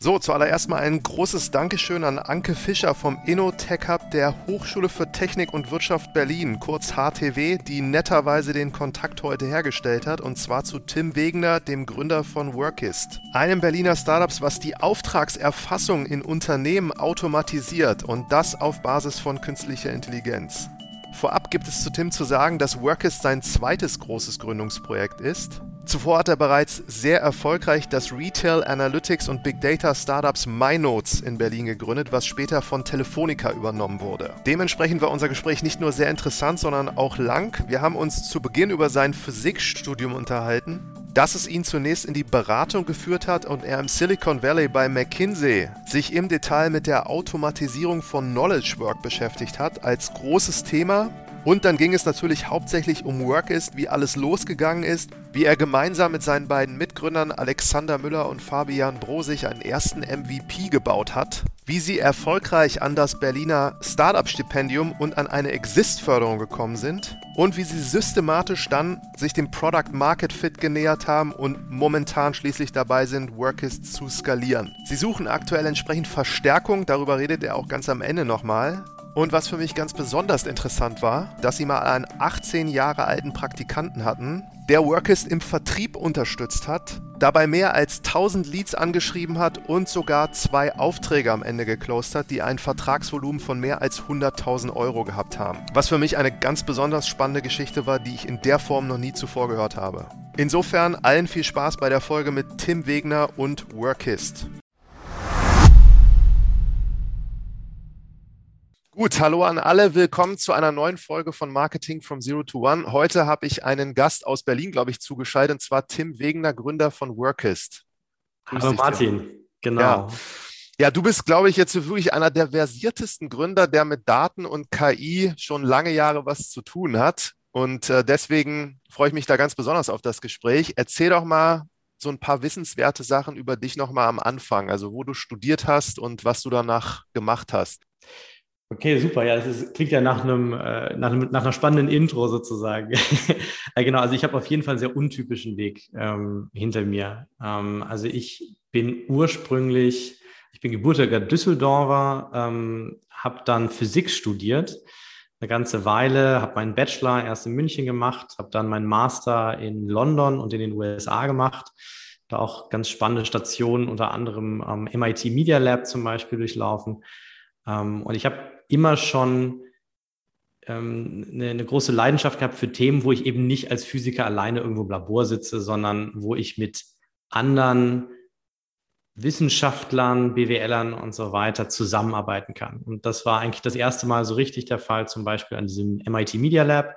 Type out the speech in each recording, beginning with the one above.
So, zuallererst mal ein großes Dankeschön an Anke Fischer vom InnoTech Hub der Hochschule für Technik und Wirtschaft Berlin, kurz HTW, die netterweise den Kontakt heute hergestellt hat, und zwar zu Tim Wegener, dem Gründer von Workist, einem Berliner Startups, was die Auftragserfassung in Unternehmen automatisiert und das auf Basis von künstlicher Intelligenz. Vorab gibt es zu Tim zu sagen, dass Workist sein zweites großes Gründungsprojekt ist. Zuvor hat er bereits sehr erfolgreich das Retail Analytics und Big Data Startups MyNotes in Berlin gegründet, was später von Telefonica übernommen wurde. Dementsprechend war unser Gespräch nicht nur sehr interessant, sondern auch lang. Wir haben uns zu Beginn über sein Physikstudium unterhalten, dass es ihn zunächst in die Beratung geführt hat und er im Silicon Valley bei McKinsey sich im Detail mit der Automatisierung von Knowledge Work beschäftigt hat, als großes Thema und dann ging es natürlich hauptsächlich um Workist, wie alles losgegangen ist, wie er gemeinsam mit seinen beiden Mitgründern Alexander Müller und Fabian Brosig einen ersten MVP gebaut hat, wie sie erfolgreich an das Berliner Startup-Stipendium und an eine Exist-Förderung gekommen sind und wie sie systematisch dann sich dem Product Market Fit genähert haben und momentan schließlich dabei sind, Workist zu skalieren. Sie suchen aktuell entsprechend Verstärkung, darüber redet er auch ganz am Ende nochmal. Und was für mich ganz besonders interessant war, dass sie mal einen 18 Jahre alten Praktikanten hatten, der Workist im Vertrieb unterstützt hat, dabei mehr als 1000 Leads angeschrieben hat und sogar zwei Aufträge am Ende geclosed hat, die ein Vertragsvolumen von mehr als 100.000 Euro gehabt haben. Was für mich eine ganz besonders spannende Geschichte war, die ich in der Form noch nie zuvor gehört habe. Insofern allen viel Spaß bei der Folge mit Tim Wegner und Workist. Gut, hallo an alle, willkommen zu einer neuen Folge von Marketing from Zero to One. Heute habe ich einen Gast aus Berlin, glaube ich, zugeschaltet, und zwar Tim Wegener, Gründer von Workist. Grüß hallo dich, Martin, Tim. genau. Ja. ja, du bist, glaube ich, jetzt wirklich einer der versiertesten Gründer, der mit Daten und KI schon lange Jahre was zu tun hat. Und äh, deswegen freue ich mich da ganz besonders auf das Gespräch. Erzähl doch mal so ein paar wissenswerte Sachen über dich nochmal am Anfang, also wo du studiert hast und was du danach gemacht hast. Okay, super. Ja, ist, klingt ja nach einem, äh, nach, einem, nach einer spannenden Intro sozusagen. genau, also ich habe auf jeden Fall einen sehr untypischen Weg ähm, hinter mir. Ähm, also ich bin ursprünglich, ich bin gebürtiger Düsseldorfer, ähm, habe dann Physik studiert, eine ganze Weile, habe meinen Bachelor erst in München gemacht, habe dann meinen Master in London und in den USA gemacht. Da auch ganz spannende Stationen, unter anderem am MIT Media Lab zum Beispiel durchlaufen. Ähm, und ich habe immer schon ähm, eine, eine, große Leidenschaft gehabt für Themen, wo ich eben nicht als Physiker alleine irgendwo im Labor sitze, sondern wo ich mit anderen Wissenschaftlern, BWLern und so weiter zusammenarbeiten kann. Und das war eigentlich das erste Mal so richtig der Fall, zum Beispiel an diesem MIT Media Lab,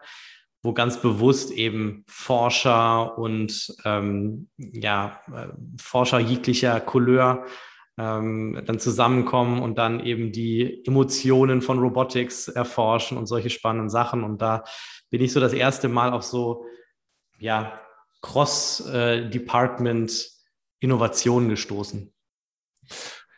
wo ganz bewusst eben Forscher und ähm, ja, äh, Forscher jeglicher Couleur ähm, dann zusammenkommen und dann eben die Emotionen von Robotics erforschen und solche spannenden Sachen. Und da bin ich so das erste Mal auf so, ja, Cross-Department-Innovationen gestoßen.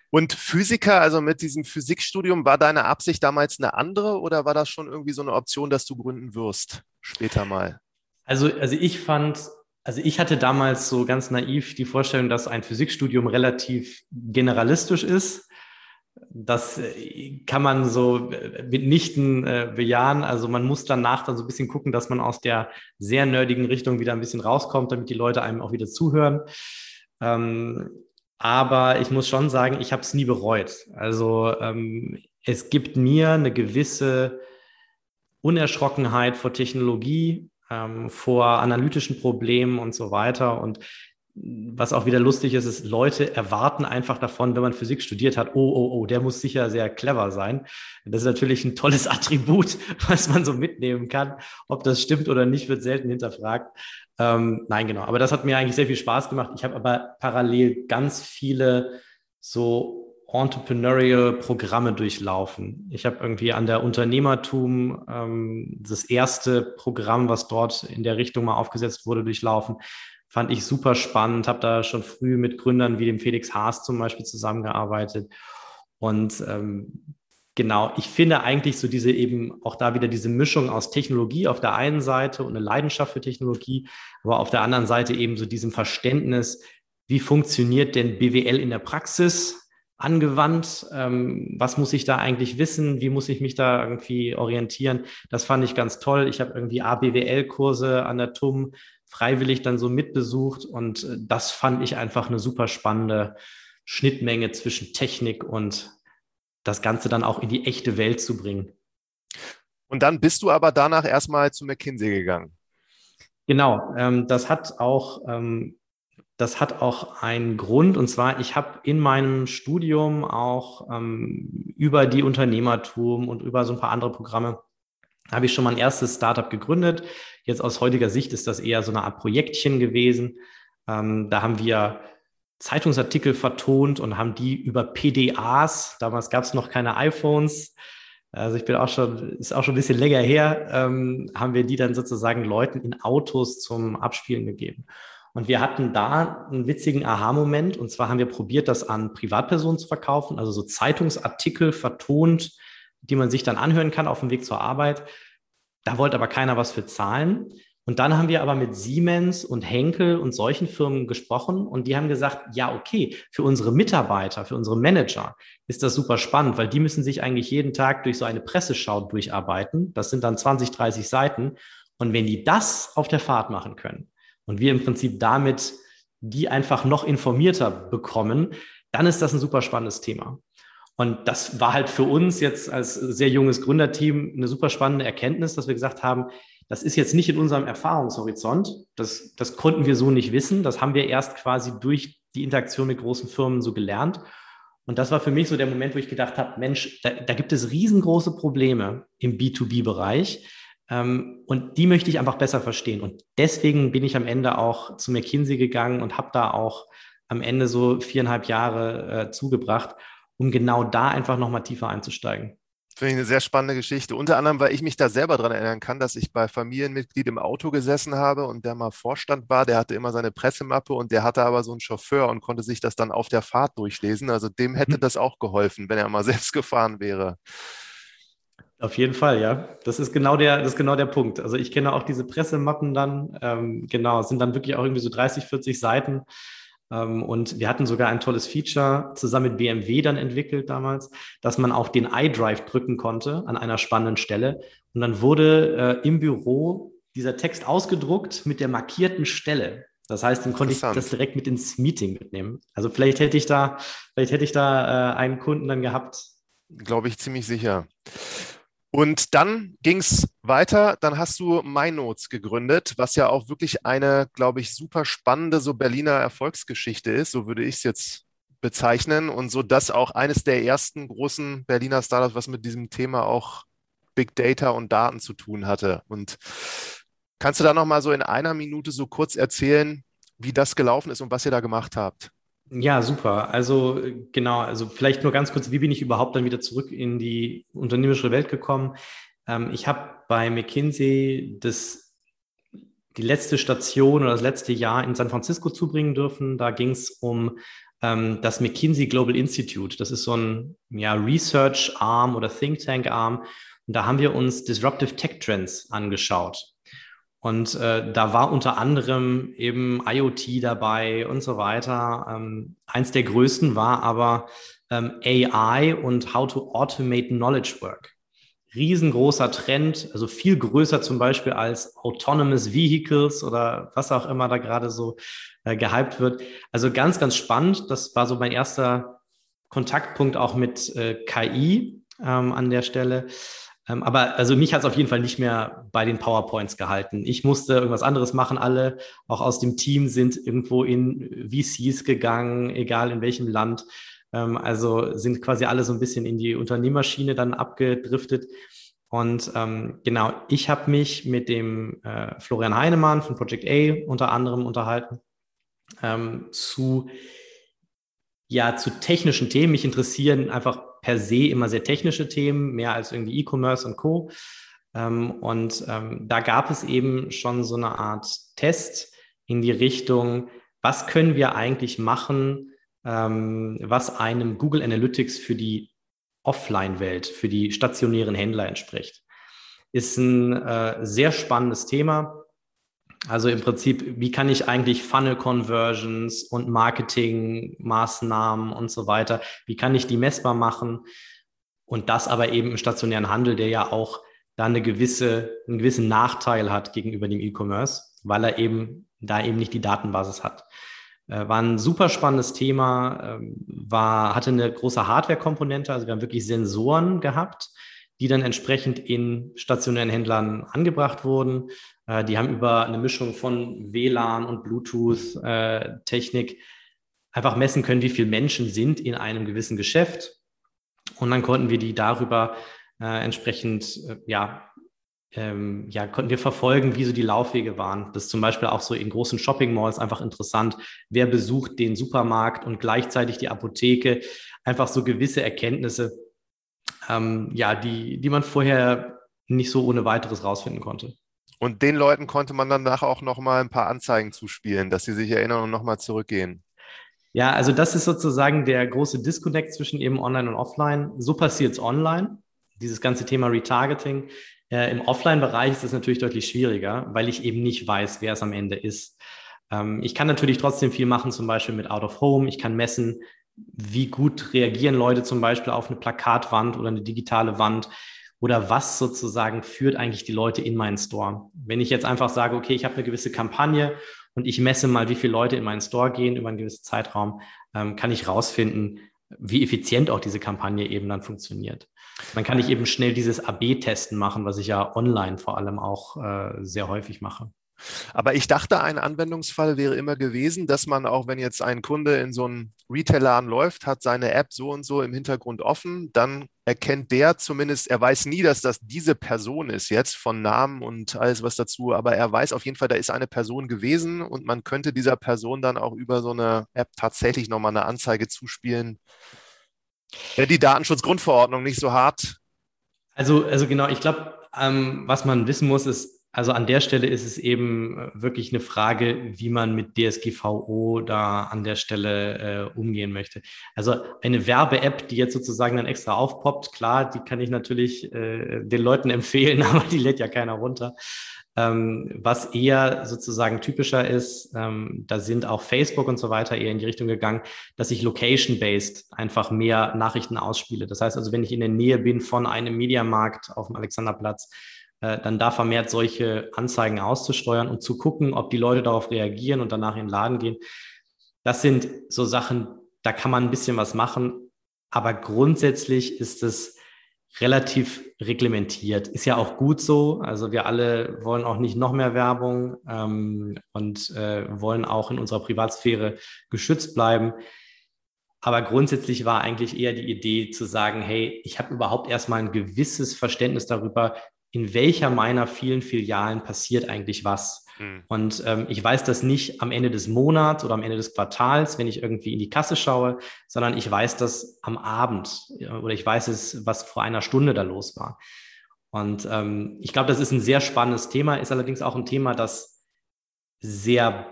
Und Physiker, also mit diesem Physikstudium, war deine Absicht damals eine andere oder war das schon irgendwie so eine Option, dass du gründen wirst später mal? Also, also ich fand also ich hatte damals so ganz naiv die Vorstellung, dass ein Physikstudium relativ generalistisch ist. Das äh, kann man so äh, mitnichten äh, bejahen. Also man muss danach dann so ein bisschen gucken, dass man aus der sehr nerdigen Richtung wieder ein bisschen rauskommt, damit die Leute einem auch wieder zuhören. Ähm, aber ich muss schon sagen, ich habe es nie bereut. Also ähm, es gibt mir eine gewisse Unerschrockenheit vor Technologie, ähm, vor analytischen Problemen und so weiter. Und was auch wieder lustig ist, ist, Leute erwarten einfach davon, wenn man Physik studiert hat, oh, oh, oh, der muss sicher sehr clever sein. Das ist natürlich ein tolles Attribut, was man so mitnehmen kann. Ob das stimmt oder nicht, wird selten hinterfragt. Ähm, nein, genau. Aber das hat mir eigentlich sehr viel Spaß gemacht. Ich habe aber parallel ganz viele so entrepreneurial Programme durchlaufen. Ich habe irgendwie an der Unternehmertum ähm, das erste Programm, was dort in der Richtung mal aufgesetzt wurde, durchlaufen. Fand ich super spannend, habe da schon früh mit Gründern wie dem Felix Haas zum Beispiel zusammengearbeitet. Und ähm, genau, ich finde eigentlich so diese eben auch da wieder diese Mischung aus Technologie auf der einen Seite und eine Leidenschaft für Technologie, aber auf der anderen Seite eben so diesem Verständnis, wie funktioniert denn BWL in der Praxis? Angewandt? Ähm, was muss ich da eigentlich wissen? Wie muss ich mich da irgendwie orientieren? Das fand ich ganz toll. Ich habe irgendwie ABWL-Kurse an der TUM freiwillig dann so mitbesucht und äh, das fand ich einfach eine super spannende Schnittmenge zwischen Technik und das Ganze dann auch in die echte Welt zu bringen. Und dann bist du aber danach erstmal zu McKinsey gegangen. Genau, ähm, das hat auch ähm, das hat auch einen Grund. Und zwar, ich habe in meinem Studium auch ähm, über die Unternehmertum und über so ein paar andere Programme, habe ich schon mal ein erstes Startup gegründet. Jetzt aus heutiger Sicht ist das eher so eine Art Projektchen gewesen. Ähm, da haben wir Zeitungsartikel vertont und haben die über PDAs, damals gab es noch keine iPhones, also ich bin auch schon, ist auch schon ein bisschen länger her, ähm, haben wir die dann sozusagen Leuten in Autos zum Abspielen gegeben. Und wir hatten da einen witzigen Aha-Moment. Und zwar haben wir probiert, das an Privatpersonen zu verkaufen, also so Zeitungsartikel vertont, die man sich dann anhören kann auf dem Weg zur Arbeit. Da wollte aber keiner was für zahlen. Und dann haben wir aber mit Siemens und Henkel und solchen Firmen gesprochen und die haben gesagt, ja, okay, für unsere Mitarbeiter, für unsere Manager ist das super spannend, weil die müssen sich eigentlich jeden Tag durch so eine Presseschau durcharbeiten. Das sind dann 20, 30 Seiten. Und wenn die das auf der Fahrt machen können, und wir im Prinzip damit die einfach noch informierter bekommen, dann ist das ein super spannendes Thema. Und das war halt für uns jetzt als sehr junges Gründerteam eine super spannende Erkenntnis, dass wir gesagt haben, das ist jetzt nicht in unserem Erfahrungshorizont. Das, das konnten wir so nicht wissen. Das haben wir erst quasi durch die Interaktion mit großen Firmen so gelernt. Und das war für mich so der Moment, wo ich gedacht habe, Mensch, da, da gibt es riesengroße Probleme im B2B-Bereich ähm, und die möchte ich einfach besser verstehen. Und deswegen bin ich am Ende auch zu McKinsey gegangen und habe da auch am Ende so viereinhalb Jahre äh, zugebracht, um genau da einfach nochmal tiefer einzusteigen. Finde ich eine sehr spannende Geschichte. Unter anderem, weil ich mich da selber daran erinnern kann, dass ich bei Familienmitglied im Auto gesessen habe und der mal Vorstand war. Der hatte immer seine Pressemappe und der hatte aber so einen Chauffeur und konnte sich das dann auf der Fahrt durchlesen. Also dem hätte mhm. das auch geholfen, wenn er mal selbst gefahren wäre. Auf jeden Fall, ja. Das ist genau der, das ist genau der Punkt. Also ich kenne auch diese Pressemappen dann, ähm, genau, es sind dann wirklich auch irgendwie so 30, 40 Seiten. Ähm, und wir hatten sogar ein tolles Feature zusammen mit BMW dann entwickelt damals, dass man auf den iDrive drücken konnte an einer spannenden Stelle. Und dann wurde äh, im Büro dieser Text ausgedruckt mit der markierten Stelle. Das heißt, dann konnte ich das direkt mit ins Meeting mitnehmen. Also vielleicht hätte ich da, vielleicht hätte ich da äh, einen Kunden dann gehabt. Glaube ich ziemlich sicher. Und dann ging es weiter. Dann hast du MyNotes gegründet, was ja auch wirklich eine, glaube ich, super spannende so Berliner Erfolgsgeschichte ist. So würde ich es jetzt bezeichnen. Und so das auch eines der ersten großen Berliner Startups, was mit diesem Thema auch Big Data und Daten zu tun hatte. Und kannst du da noch mal so in einer Minute so kurz erzählen, wie das gelaufen ist und was ihr da gemacht habt? Ja, super. Also genau, also vielleicht nur ganz kurz, wie bin ich überhaupt dann wieder zurück in die unternehmerische Welt gekommen? Ähm, ich habe bei McKinsey das, die letzte Station oder das letzte Jahr in San Francisco zubringen dürfen. Da ging es um ähm, das McKinsey Global Institute. Das ist so ein ja, Research Arm oder Think Tank Arm. Und da haben wir uns Disruptive Tech Trends angeschaut. Und äh, da war unter anderem eben IoT dabei und so weiter. Ähm, eins der größten war aber ähm, AI und How to Automate Knowledge Work. Riesengroßer Trend, also viel größer zum Beispiel als Autonomous Vehicles oder was auch immer da gerade so äh, gehypt wird. Also ganz, ganz spannend. Das war so mein erster Kontaktpunkt auch mit äh, KI ähm, an der Stelle. Ähm, aber also mich hat es auf jeden Fall nicht mehr bei den PowerPoints gehalten. Ich musste irgendwas anderes machen. Alle, auch aus dem Team, sind irgendwo in VCs gegangen, egal in welchem Land. Ähm, also sind quasi alle so ein bisschen in die Unternehmerschiene dann abgedriftet. Und ähm, genau, ich habe mich mit dem äh, Florian Heinemann von Project A unter anderem unterhalten ähm, zu ja zu technischen Themen. Mich interessieren einfach per se immer sehr technische Themen, mehr als irgendwie E-Commerce und Co. Ähm, und ähm, da gab es eben schon so eine Art Test in die Richtung, was können wir eigentlich machen, ähm, was einem Google Analytics für die Offline-Welt, für die stationären Händler entspricht. Ist ein äh, sehr spannendes Thema. Also im Prinzip, wie kann ich eigentlich Funnel Conversions und Marketingmaßnahmen und so weiter, wie kann ich die messbar machen? Und das aber eben im stationären Handel, der ja auch da eine gewisse, einen gewissen Nachteil hat gegenüber dem E-Commerce, weil er eben da eben nicht die Datenbasis hat. Äh, war ein super spannendes Thema, ähm, war, hatte eine große Hardware-Komponente, also wir haben wirklich Sensoren gehabt, die dann entsprechend in stationären Händlern angebracht wurden. Äh, die haben über eine Mischung von WLAN und Bluetooth-Technik äh, einfach messen können, wie viele Menschen sind in einem gewissen Geschäft. Und dann konnten wir die darüber äh, entsprechend, ja, ähm, ja, konnten wir verfolgen, wie so die Laufwege waren. Das ist zum Beispiel auch so in großen Shopping-Malls einfach interessant. Wer besucht den Supermarkt und gleichzeitig die Apotheke? Einfach so gewisse Erkenntnisse, ähm, ja, die, die man vorher nicht so ohne weiteres rausfinden konnte. Und den Leuten konnte man danach auch nochmal ein paar Anzeigen zuspielen, dass sie sich erinnern und nochmal zurückgehen. Ja, also das ist sozusagen der große Disconnect zwischen eben Online und Offline. So passiert es online, dieses ganze Thema Retargeting. Äh, Im Offline-Bereich ist es natürlich deutlich schwieriger, weil ich eben nicht weiß, wer es am Ende ist. Ähm, ich kann natürlich trotzdem viel machen, zum Beispiel mit Out of Home. Ich kann messen, wie gut reagieren Leute zum Beispiel auf eine Plakatwand oder eine digitale Wand oder was sozusagen führt eigentlich die Leute in meinen Store. Wenn ich jetzt einfach sage, okay, ich habe eine gewisse Kampagne und ich messe mal, wie viele Leute in meinen Store gehen über einen gewissen Zeitraum, ähm, kann ich rausfinden, wie effizient auch diese Kampagne eben dann funktioniert. Dann kann ich eben schnell dieses AB-Testen machen, was ich ja online vor allem auch äh, sehr häufig mache. Aber ich dachte, ein Anwendungsfall wäre immer gewesen, dass man auch, wenn jetzt ein Kunde in so einen Retailer läuft, hat seine App so und so im Hintergrund offen, dann erkennt der zumindest, er weiß nie, dass das diese Person ist jetzt von Namen und alles was dazu, aber er weiß auf jeden Fall, da ist eine Person gewesen und man könnte dieser Person dann auch über so eine App tatsächlich nochmal eine Anzeige zuspielen. Wäre die Datenschutzgrundverordnung nicht so hart? Also, also genau, ich glaube, ähm, was man wissen muss, ist, also an der Stelle ist es eben äh, wirklich eine Frage, wie man mit DSGVO da an der Stelle äh, umgehen möchte. Also eine Werbe-App, die jetzt sozusagen dann extra aufpoppt, klar, die kann ich natürlich äh, den Leuten empfehlen, aber die lädt ja keiner runter. Ähm, was eher sozusagen typischer ist, ähm, da sind auch Facebook und so weiter eher in die Richtung gegangen, dass ich location-based einfach mehr Nachrichten ausspiele. Das heißt also, wenn ich in der Nähe bin von einem Mediamarkt auf dem Alexanderplatz, dann da vermehrt solche Anzeigen auszusteuern und zu gucken, ob die Leute darauf reagieren und danach in den Laden gehen. Das sind so Sachen, da kann man ein bisschen was machen, aber grundsätzlich ist es relativ reglementiert. Ist ja auch gut so. Also wir alle wollen auch nicht noch mehr Werbung ähm, und äh, wollen auch in unserer Privatsphäre geschützt bleiben. Aber grundsätzlich war eigentlich eher die Idee zu sagen, hey, ich habe überhaupt erstmal ein gewisses Verständnis darüber, in welcher meiner vielen Filialen passiert eigentlich was. Mhm. Und ähm, ich weiß das nicht am Ende des Monats oder am Ende des Quartals, wenn ich irgendwie in die Kasse schaue, sondern ich weiß das am Abend oder ich weiß es, was vor einer Stunde da los war. Und ähm, ich glaube, das ist ein sehr spannendes Thema, ist allerdings auch ein Thema, das sehr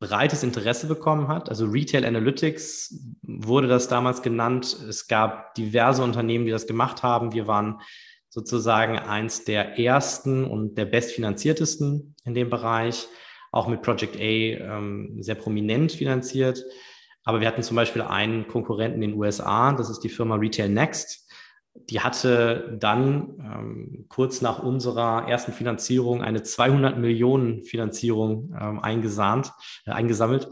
breites Interesse bekommen hat. Also Retail Analytics wurde das damals genannt. Es gab diverse Unternehmen, die das gemacht haben. Wir waren sozusagen eins der ersten und der bestfinanziertesten in dem Bereich, auch mit Project A ähm, sehr prominent finanziert. Aber wir hatten zum Beispiel einen Konkurrenten in den USA, das ist die Firma Retail Next. Die hatte dann ähm, kurz nach unserer ersten Finanzierung eine 200 Millionen Finanzierung ähm, eingesahnt, äh, eingesammelt.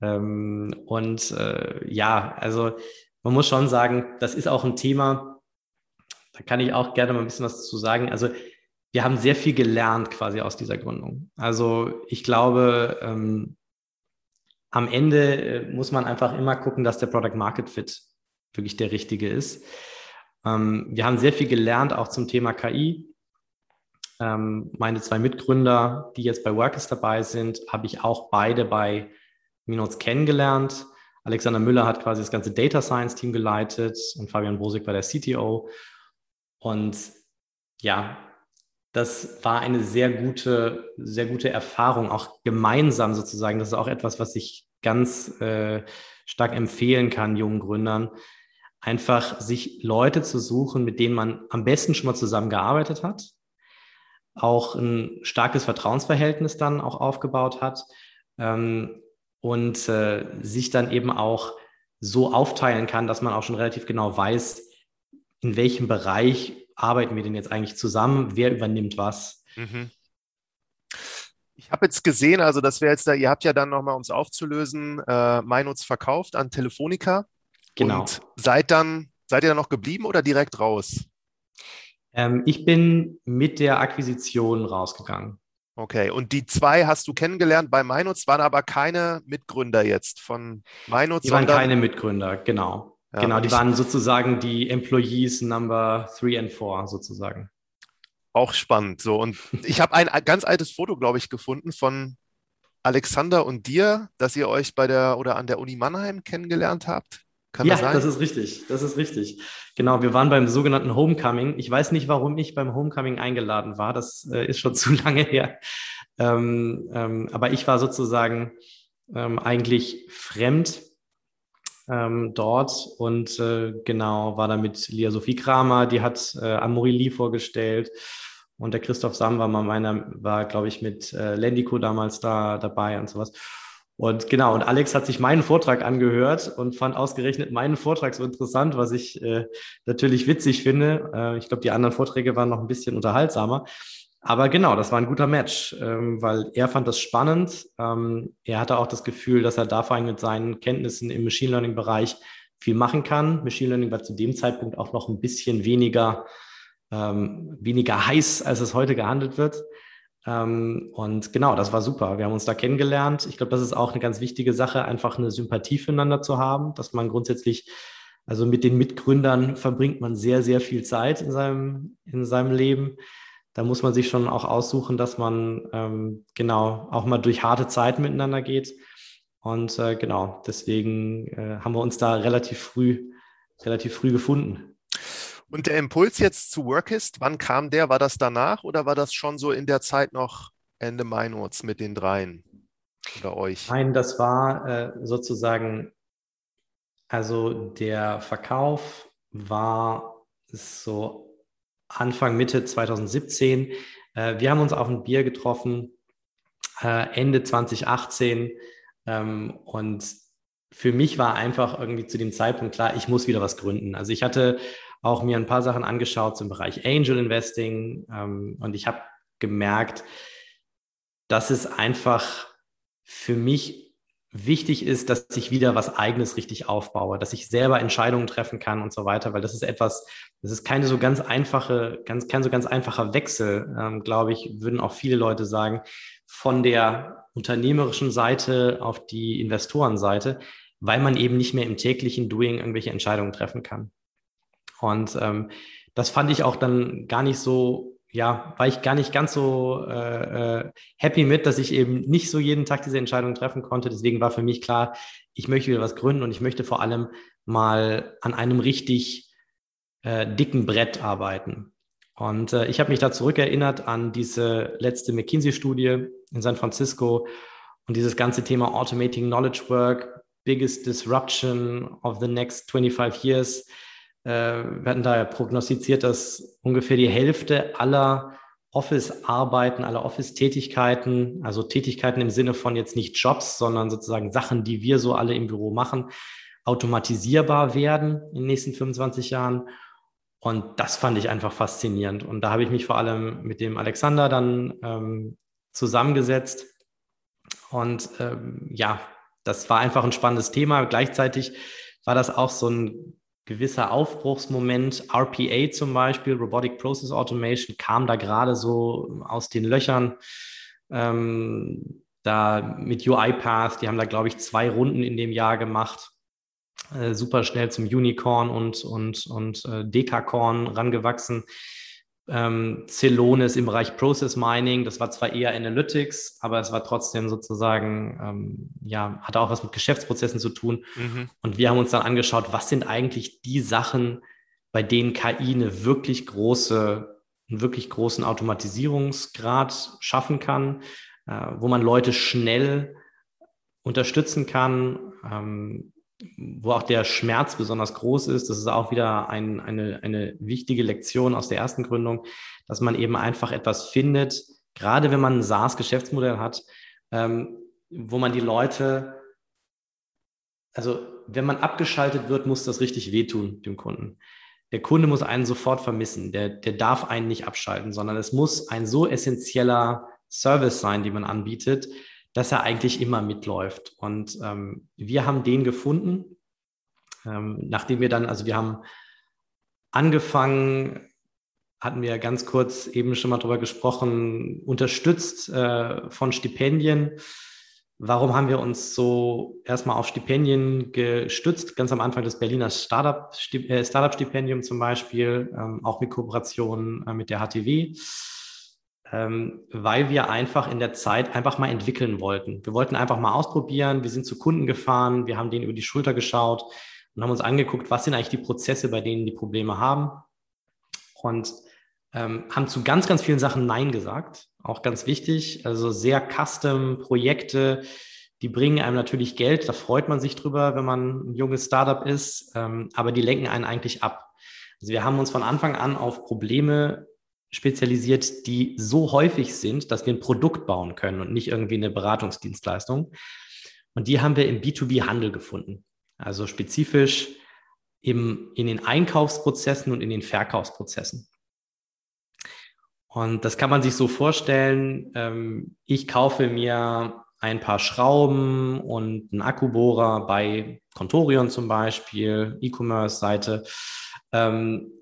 Ähm, und äh, ja, also man muss schon sagen, das ist auch ein Thema, da kann ich auch gerne mal ein bisschen was zu sagen. Also wir haben sehr viel gelernt quasi aus dieser Gründung. Also ich glaube, ähm, am Ende äh, muss man einfach immer gucken, dass der Product Market Fit wirklich der richtige ist. Ähm, wir haben sehr viel gelernt auch zum Thema KI. Ähm, meine zwei Mitgründer, die jetzt bei Workers dabei sind, habe ich auch beide bei Minots kennengelernt. Alexander Müller hat quasi das ganze Data Science Team geleitet und Fabian Bosig war der CTO. Und ja, das war eine sehr gute, sehr gute Erfahrung, auch gemeinsam sozusagen. Das ist auch etwas, was ich ganz äh, stark empfehlen kann, jungen Gründern. Einfach sich Leute zu suchen, mit denen man am besten schon mal zusammengearbeitet hat, auch ein starkes Vertrauensverhältnis dann auch aufgebaut hat ähm, und äh, sich dann eben auch so aufteilen kann, dass man auch schon relativ genau weiß, in welchem Bereich arbeiten wir denn jetzt eigentlich zusammen, wer übernimmt was. Mhm. Ich habe jetzt gesehen, also das wäre jetzt da, ihr habt ja dann nochmal, um es aufzulösen, äh, Meinutz verkauft an Telefonica. Genau. Und seid dann, seid ihr dann noch geblieben oder direkt raus? Ähm, ich bin mit der Akquisition rausgegangen. Okay, und die zwei hast du kennengelernt bei Meinutz, waren aber keine Mitgründer jetzt von Meinutz. Die waren keine Mitgründer, genau. Ja, genau, die waren sozusagen die Employees Number 3 and 4 sozusagen. Auch spannend. So, und ich habe ein ganz altes Foto, glaube ich, gefunden von Alexander und dir, dass ihr euch bei der oder an der Uni Mannheim kennengelernt habt. Kann ja, das, sein? das ist richtig. Das ist richtig. Genau, wir waren beim sogenannten Homecoming. Ich weiß nicht, warum ich beim Homecoming eingeladen war. Das äh, ist schon zu lange her. Ähm, ähm, aber ich war sozusagen ähm, eigentlich fremd ähm, dort und äh, genau war da mit Lia Sophie Kramer, die hat äh, Amorelie vorgestellt und der Christoph Sam war mal meiner, war glaube ich mit äh, Lendico damals da dabei und sowas. Und genau, und Alex hat sich meinen Vortrag angehört und fand ausgerechnet meinen Vortrag so interessant, was ich äh, natürlich witzig finde. Äh, ich glaube, die anderen Vorträge waren noch ein bisschen unterhaltsamer. Aber genau, das war ein guter Match, ähm, weil er fand das spannend. Ähm, er hatte auch das Gefühl, dass er da vor allem mit seinen Kenntnissen im Machine Learning-Bereich viel machen kann. Machine Learning war zu dem Zeitpunkt auch noch ein bisschen weniger, ähm, weniger heiß, als es heute gehandelt wird. Ähm, und genau, das war super. Wir haben uns da kennengelernt. Ich glaube, das ist auch eine ganz wichtige Sache, einfach eine Sympathie füreinander zu haben, dass man grundsätzlich, also mit den Mitgründern verbringt man sehr, sehr viel Zeit in seinem, in seinem Leben. Da muss man sich schon auch aussuchen, dass man ähm, genau auch mal durch harte Zeiten miteinander geht. Und äh, genau, deswegen äh, haben wir uns da relativ früh, relativ früh gefunden. Und der Impuls jetzt zu Workist, wann kam der? War das danach oder war das schon so in der Zeit noch Ende Meinurz mit den dreien oder euch? Nein, das war äh, sozusagen, also der Verkauf war so Anfang, Mitte 2017. Äh, wir haben uns auf ein Bier getroffen, äh, Ende 2018 ähm, und für mich war einfach irgendwie zu dem Zeitpunkt klar, ich muss wieder was gründen. Also ich hatte auch mir ein paar Sachen angeschaut zum Bereich Angel Investing ähm, und ich habe gemerkt, dass es einfach für mich wichtig ist, dass ich wieder was Eigenes richtig aufbaue, dass ich selber Entscheidungen treffen kann und so weiter, weil das ist etwas, das ist keine so ganz einfache, ganz, kein so ganz einfacher Wechsel, ähm, glaube ich, würden auch viele Leute sagen, von der unternehmerischen Seite auf die Investorenseite, weil man eben nicht mehr im täglichen Doing irgendwelche Entscheidungen treffen kann. Und ähm, das fand ich auch dann gar nicht so, ja, war ich gar nicht ganz so äh, äh, happy mit, dass ich eben nicht so jeden Tag diese Entscheidung treffen konnte. Deswegen war für mich klar, ich möchte wieder was gründen und ich möchte vor allem mal an einem richtig äh, dicken Brett arbeiten. Und äh, ich habe mich da zurückerinnert an diese letzte McKinsey-Studie in San Francisco und dieses ganze Thema Automating Knowledge Work, biggest disruption of the next 25 years. Äh, wir hatten da ja prognostiziert, dass ungefähr die Hälfte aller Office-Arbeiten, aller Office-Tätigkeiten, also Tätigkeiten im Sinne von jetzt nicht Jobs, sondern sozusagen Sachen, die wir so alle im Büro machen, automatisierbar werden in den nächsten 25 Jahren. Und das fand ich einfach faszinierend. Und da habe ich mich vor allem mit dem Alexander dann ähm, zusammengesetzt. Und ähm, ja, das war einfach ein spannendes Thema. Gleichzeitig war das auch so ein gewisser Aufbruchsmoment. RPA zum Beispiel, Robotic Process Automation, kam da gerade so aus den Löchern. Ähm, da mit UiPath, die haben da, glaube ich, zwei Runden in dem Jahr gemacht. Äh, super schnell zum Unicorn und, und, und äh, Dekacorn rangewachsen ähm, Celonis im Bereich Process Mining. Das war zwar eher Analytics, aber es war trotzdem sozusagen, ähm, ja, hatte auch was mit Geschäftsprozessen zu tun. Mhm. Und wir haben uns dann angeschaut, was sind eigentlich die Sachen, bei denen KI eine wirklich große, einen wirklich großen Automatisierungsgrad schaffen kann, äh, wo man Leute schnell unterstützen kann, ähm, wo auch der Schmerz besonders groß ist. Das ist auch wieder ein, eine, eine wichtige Lektion aus der ersten Gründung, dass man eben einfach etwas findet, gerade wenn man ein SaaS-Geschäftsmodell hat, ähm, wo man die Leute, also wenn man abgeschaltet wird, muss das richtig wehtun dem Kunden. Der Kunde muss einen sofort vermissen, der, der darf einen nicht abschalten, sondern es muss ein so essentieller Service sein, den man anbietet, dass er eigentlich immer mitläuft. Und ähm, wir haben den gefunden, ähm, nachdem wir dann, also wir haben angefangen, hatten wir ganz kurz eben schon mal drüber gesprochen, unterstützt äh, von Stipendien. Warum haben wir uns so erstmal auf Stipendien gestützt? Ganz am Anfang das Berliner Startup-Stipendium Startup zum Beispiel, ähm, auch mit Kooperation äh, mit der HTW, ähm, weil wir einfach in der Zeit einfach mal entwickeln wollten. Wir wollten einfach mal ausprobieren. Wir sind zu Kunden gefahren, wir haben denen über die Schulter geschaut und haben uns angeguckt, was sind eigentlich die Prozesse, bei denen die Probleme haben. Und ähm, haben zu ganz, ganz vielen Sachen Nein gesagt. Auch ganz wichtig. Also sehr custom Projekte, die bringen einem natürlich Geld. Da freut man sich drüber, wenn man ein junges Startup ist. Ähm, aber die lenken einen eigentlich ab. Also wir haben uns von Anfang an auf Probleme spezialisiert, die so häufig sind, dass wir ein Produkt bauen können und nicht irgendwie eine Beratungsdienstleistung. Und die haben wir im B2B-Handel gefunden. Also spezifisch im, in den Einkaufsprozessen und in den Verkaufsprozessen. Und das kann man sich so vorstellen, ähm, ich kaufe mir ein paar Schrauben und einen Akkubohrer bei Contorion zum Beispiel, E-Commerce-Seite. Ähm,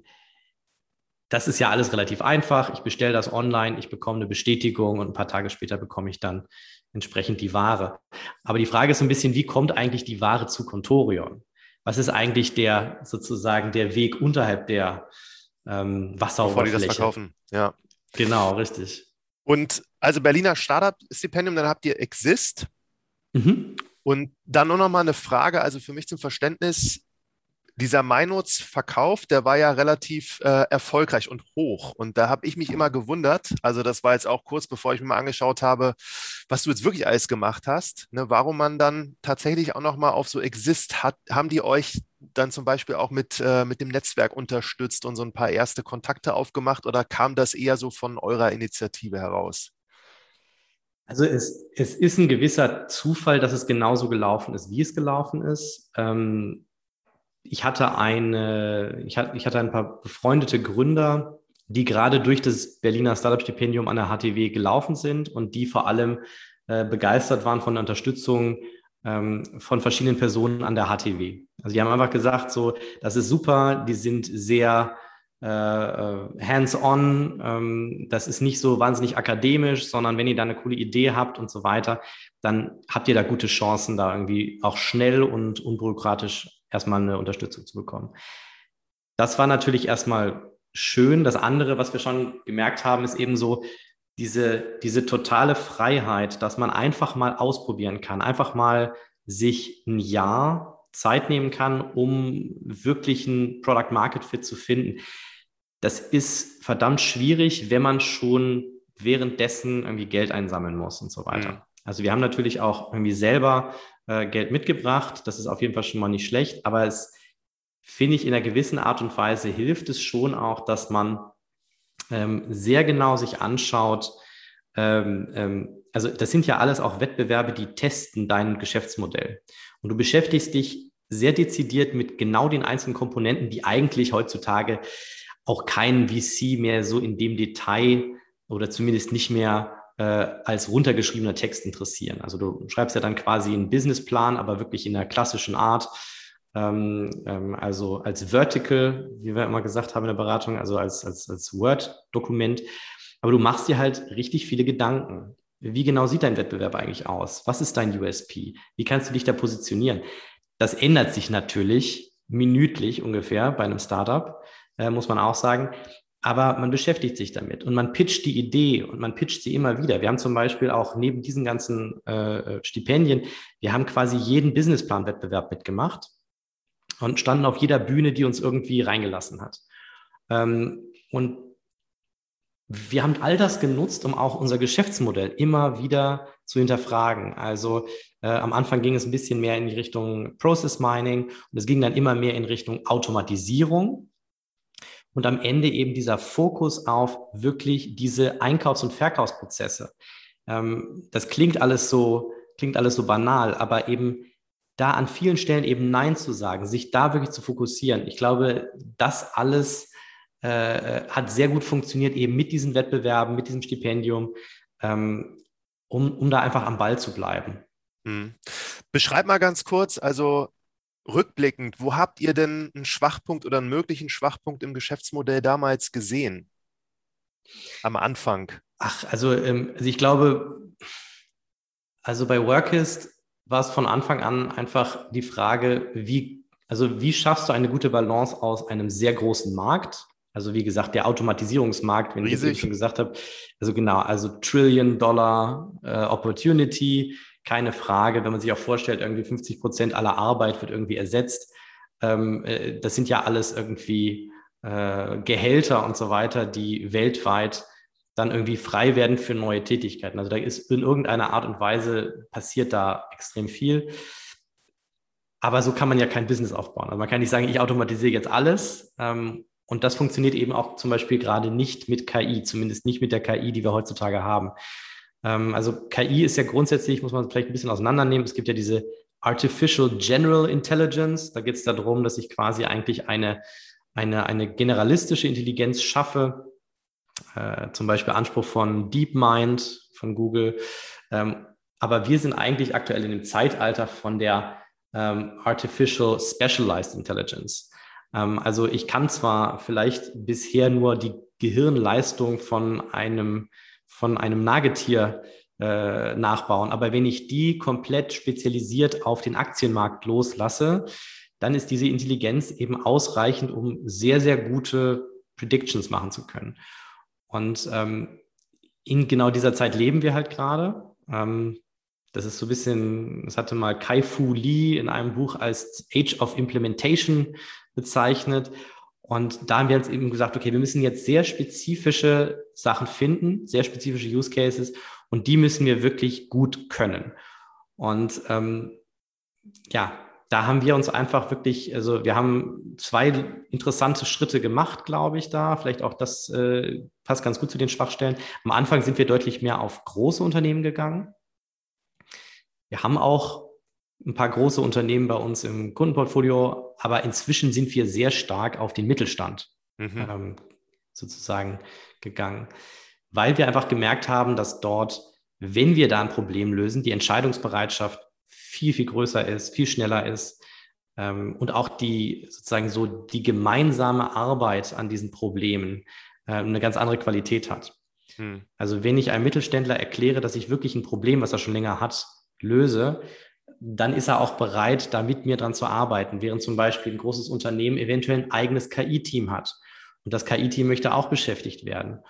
das ist ja alles relativ einfach. Ich bestelle das online, ich bekomme eine Bestätigung und ein paar Tage später bekomme ich dann entsprechend die Ware. Aber die Frage ist ein bisschen, wie kommt eigentlich die Ware zu Contorion? Was ist eigentlich der sozusagen der Weg unterhalb der ähm, Wasseroberfläche? Bevor die das verkaufen, ja. Genau, richtig. Und also Berliner Startup-Stipendium, dann habt ihr Exist. Mhm. Und dann nur noch mal eine Frage, also für mich zum Verständnis, dieser Meinots-Verkauf, der war ja relativ äh, erfolgreich und hoch. Und da habe ich mich immer gewundert, also das war jetzt auch kurz bevor ich mir mal angeschaut habe, was du jetzt wirklich alles gemacht hast, ne, warum man dann tatsächlich auch nochmal auf so Exist hat, haben die euch dann zum Beispiel auch mit, äh, mit dem Netzwerk unterstützt und so ein paar erste Kontakte aufgemacht oder kam das eher so von eurer Initiative heraus? Also es, es ist ein gewisser Zufall, dass es genauso gelaufen ist, wie es gelaufen ist. Ähm, ich hatte eine, ich hatte, ich hatte ein paar befreundete Gründer, die gerade durch das Berliner Startup-Stipendium an der HTW gelaufen sind und die vor allem äh, begeistert waren von der Unterstützung ähm, von verschiedenen Personen an der HTW. Also die haben einfach gesagt, so, das ist super, die sind sehr äh, äh, hands-on, ähm, das ist nicht so wahnsinnig akademisch, sondern wenn ihr da eine coole Idee habt und so weiter, dann habt ihr da gute Chancen, da irgendwie auch schnell und unbürokratisch erstmal eine Unterstützung zu bekommen. Das war natürlich erstmal schön. Das andere, was wir schon gemerkt haben, ist eben so diese, diese totale Freiheit, dass man einfach mal ausprobieren kann, einfach mal sich ein Jahr Zeit nehmen kann, um wirklich ein Product Market Fit zu finden. Das ist verdammt schwierig, wenn man schon währenddessen irgendwie Geld einsammeln muss und so weiter. Mhm. Also wir haben natürlich auch irgendwie selber äh, Geld mitgebracht. Das ist auf jeden Fall schon mal nicht schlecht, aber es finde ich in einer gewissen Art und Weise hilft es schon auch, dass man ähm, sehr genau sich anschaut. Ähm, ähm, also das sind ja alles auch Wettbewerbe, die testen dein Geschäftsmodell. Und du beschäftigst dich sehr dezidiert mit genau den einzelnen Komponenten, die eigentlich heutzutage auch keinen VC mehr so in dem Detail oder zumindest nicht mehr äh, als runtergeschriebener Text interessieren. Also du schreibst ja dann quasi einen Businessplan, aber wirklich in der klassischen Art. Ähm, ähm, also als Vertical, wie wir immer gesagt haben in der Beratung, also als, als, als Word-Dokument. Aber du machst dir halt richtig viele Gedanken. Wie genau sieht dein Wettbewerb eigentlich aus? Was ist dein USP? Wie kannst du dich da positionieren? Das ändert sich natürlich minütlich ungefähr bei einem Startup, äh, muss man auch sagen aber man beschäftigt sich damit und man pitcht die Idee und man pitcht sie immer wieder. Wir haben zum Beispiel auch neben diesen ganzen äh, Stipendien, wir haben quasi jeden Businessplan-Wettbewerb mitgemacht und standen auf jeder Bühne, die uns irgendwie reingelassen hat. Ähm, und wir haben all das genutzt, um auch unser Geschäftsmodell immer wieder zu hinterfragen. Also äh, am Anfang ging es ein bisschen mehr in die Richtung Process Mining und es ging dann immer mehr in Richtung Automatisierung und am Ende eben dieser Fokus auf wirklich diese Einkaufs- und Verkaufsprozesse. Ähm, das klingt alles so, klingt alles so banal, aber eben da an vielen Stellen eben Nein zu sagen, sich da wirklich zu fokussieren. Ich glaube, das alles äh, hat sehr gut funktioniert, eben mit diesen Wettbewerben, mit diesem Stipendium, ähm, um, um da einfach am Ball zu bleiben. Hm. Beschreib mal ganz kurz, also rückblickend, wo habt ihr denn einen Schwachpunkt oder einen möglichen Schwachpunkt im Geschäftsmodell damals gesehen? Am Anfang. Ach, also, ähm, also ich glaube, also bei Workist war es von Anfang an einfach die Frage, wie, also wie schaffst du eine gute Balance aus einem sehr großen Markt? Also wie gesagt, der Automatisierungsmarkt, wenn Riesig. ich schon gesagt habe, also genau, also Trillion Dollar äh, Opportunity, keine Frage, wenn man sich auch vorstellt, irgendwie 50 Prozent aller Arbeit wird irgendwie ersetzt. Ähm, äh, das sind ja alles irgendwie äh, Gehälter und so weiter, die weltweit dann irgendwie frei werden für neue Tätigkeiten. Also da ist in irgendeiner Art und Weise passiert da extrem viel. Aber so kann man ja kein Business aufbauen. Also man kann nicht sagen, ich automatisiere jetzt alles. Ähm, und das funktioniert eben auch zum Beispiel gerade nicht mit KI, zumindest nicht mit der KI, die wir heutzutage haben. Ähm, also KI ist ja grundsätzlich, muss man vielleicht ein bisschen auseinandernehmen. Es gibt ja diese Artificial General Intelligence. Da geht es darum, dass ich quasi eigentlich eine, eine, eine generalistische Intelligenz schaffe, äh, zum Beispiel Anspruch von DeepMind von Google. Ähm, aber wir sind eigentlich aktuell in dem Zeitalter von der ähm, Artificial Specialized Intelligence. Ähm, also ich kann zwar vielleicht bisher nur die Gehirnleistung von einem, von einem Nagetier äh, nachbauen, aber wenn ich die komplett spezialisiert auf den Aktienmarkt loslasse, dann ist diese Intelligenz eben ausreichend, um sehr, sehr gute Predictions machen zu können. Und ähm, in genau dieser Zeit leben wir halt gerade. Ähm, das ist so ein bisschen, das hatte mal Kai Fu Lee in einem Buch als Age of Implementation bezeichnet. Und da haben wir jetzt eben gesagt, okay, wir müssen jetzt sehr spezifische Sachen finden, sehr spezifische Use Cases und die müssen wir wirklich gut können. Und ähm, ja, da haben wir uns einfach wirklich, also wir haben zwei interessante Schritte gemacht, glaube ich, da. Vielleicht auch das äh, passt ganz gut zu den Schwachstellen. Am Anfang sind wir deutlich mehr auf große Unternehmen gegangen. Wir haben auch ein paar große Unternehmen bei uns im Kundenportfolio, aber inzwischen sind wir sehr stark auf den Mittelstand mhm. ähm, sozusagen gegangen, weil wir einfach gemerkt haben, dass dort, wenn wir da ein Problem lösen, die Entscheidungsbereitschaft viel, viel größer ist, viel schneller ist ähm, und auch die sozusagen so die gemeinsame Arbeit an diesen Problemen äh, eine ganz andere Qualität hat. Hm. Also wenn ich einem Mittelständler erkläre, dass ich wirklich ein Problem, was er schon länger hat, löse, dann ist er auch bereit, da mit mir dran zu arbeiten, während zum Beispiel ein großes Unternehmen eventuell ein eigenes KI-Team hat. Und das KI-Team möchte auch beschäftigt werden.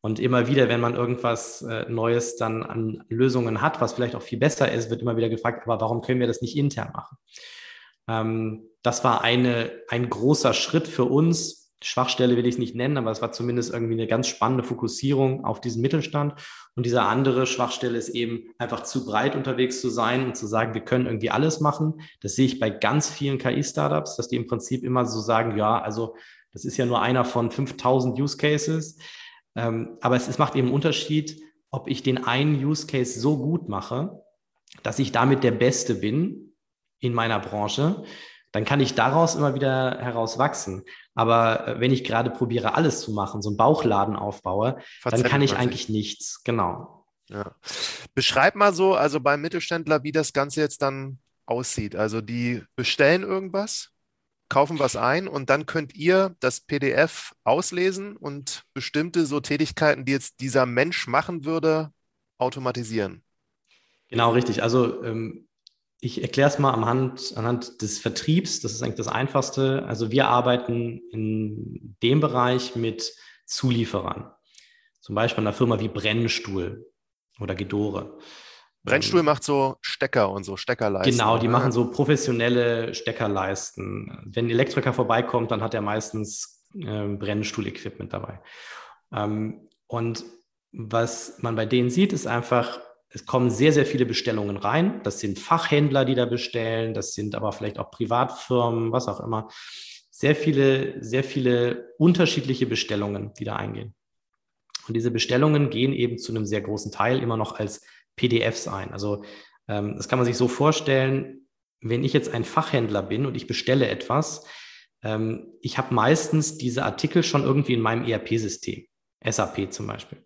Und immer wieder, wenn man irgendwas äh, Neues dann an Lösungen hat, was vielleicht auch viel besser ist, wird immer wieder gefragt, aber warum können wir das nicht intern machen? Ähm, das war eine, ein großer Schritt für uns. Schwachstelle will ich es nicht nennen, aber es war zumindest irgendwie eine ganz spannende Fokussierung auf diesen Mittelstand. Und diese andere Schwachstelle ist eben einfach zu breit unterwegs zu sein und zu sagen, wir können irgendwie alles machen. Das sehe ich bei ganz vielen KI-Startups, dass die im Prinzip immer so sagen, ja, also das ist ja nur einer von 5000 Use Cases. Ähm, aber es, macht eben einen Unterschied, ob ich den einen Use Case so gut mache, dass ich damit der Beste bin in meiner Branche, dann kann ich daraus immer wieder herauswachsen. Aber äh, wenn ich gerade probiere, alles zu machen, so einen Bauchladen aufbaue, dann kann ich eigentlich nichts. Genau. Ja. Beschreib mal so, also beim Mittelständler, wie das Ganze jetzt dann aussieht. Also die bestellen irgendwas, kaufen was ein und dann könnt ihr das PDF auslesen und bestimmte so Tätigkeiten, die jetzt dieser Mensch machen würde, automatisieren. Genau, richtig. Also ähm, ich erkläre es mal anhand, anhand des Vertriebs. Das ist eigentlich das Einfachste. Also wir arbeiten in dem Bereich mit Zulieferern. Zum Beispiel einer Firma wie Brennstuhl oder Gedore. Brennstuhl ähm, macht so Stecker und so Steckerleisten. Genau, die oder? machen so professionelle Steckerleisten. Wenn ein Elektriker vorbeikommt, dann hat er meistens äh, Brennstuhl-Equipment dabei. Ähm, und was man bei denen sieht, ist einfach, es kommen sehr, sehr viele Bestellungen rein. Das sind Fachhändler, die da bestellen. Das sind aber vielleicht auch Privatfirmen, was auch immer. sehr viele, sehr viele unterschiedliche Bestellungen, die da eingehen. Und diese Bestellungen gehen eben zu einem sehr großen Teil immer noch als PDFs ein. Also ähm, das kann man sich so vorstellen, wenn ich jetzt ein Fachhändler bin und ich bestelle etwas, ähm, ich habe meistens diese Artikel schon irgendwie in meinem ERP-System, SAP zum Beispiel.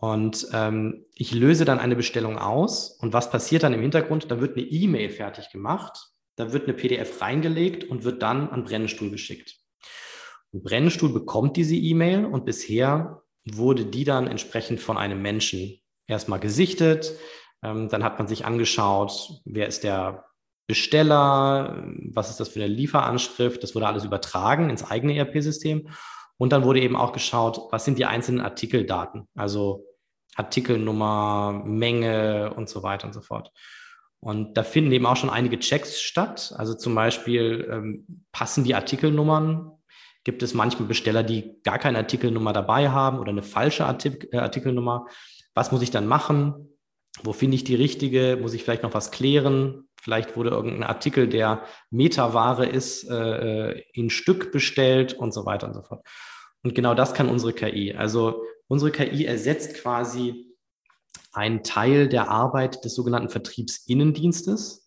Und ähm, ich löse dann eine Bestellung aus. Und was passiert dann im Hintergrund? Da wird eine E-Mail fertig gemacht, da wird eine PDF reingelegt und wird dann an Brennstuhl geschickt. Und Brennstuhl bekommt diese E-Mail und bisher wurde die dann entsprechend von einem Menschen erstmal gesichtet. Ähm, dann hat man sich angeschaut, wer ist der Besteller, was ist das für eine Lieferanschrift. Das wurde alles übertragen ins eigene ERP-System. Und dann wurde eben auch geschaut, was sind die einzelnen Artikeldaten, also Artikelnummer, Menge und so weiter und so fort. Und da finden eben auch schon einige Checks statt. Also zum Beispiel ähm, passen die Artikelnummern. Gibt es manchmal Besteller, die gar keine Artikelnummer dabei haben oder eine falsche Artik äh, Artikelnummer? Was muss ich dann machen? Wo finde ich die richtige? Muss ich vielleicht noch was klären? Vielleicht wurde irgendein Artikel, der Metaware ist, äh, äh, in Stück bestellt und so weiter und so fort. Und genau das kann unsere KI. Also unsere KI ersetzt quasi einen Teil der Arbeit des sogenannten Vertriebsinnendienstes.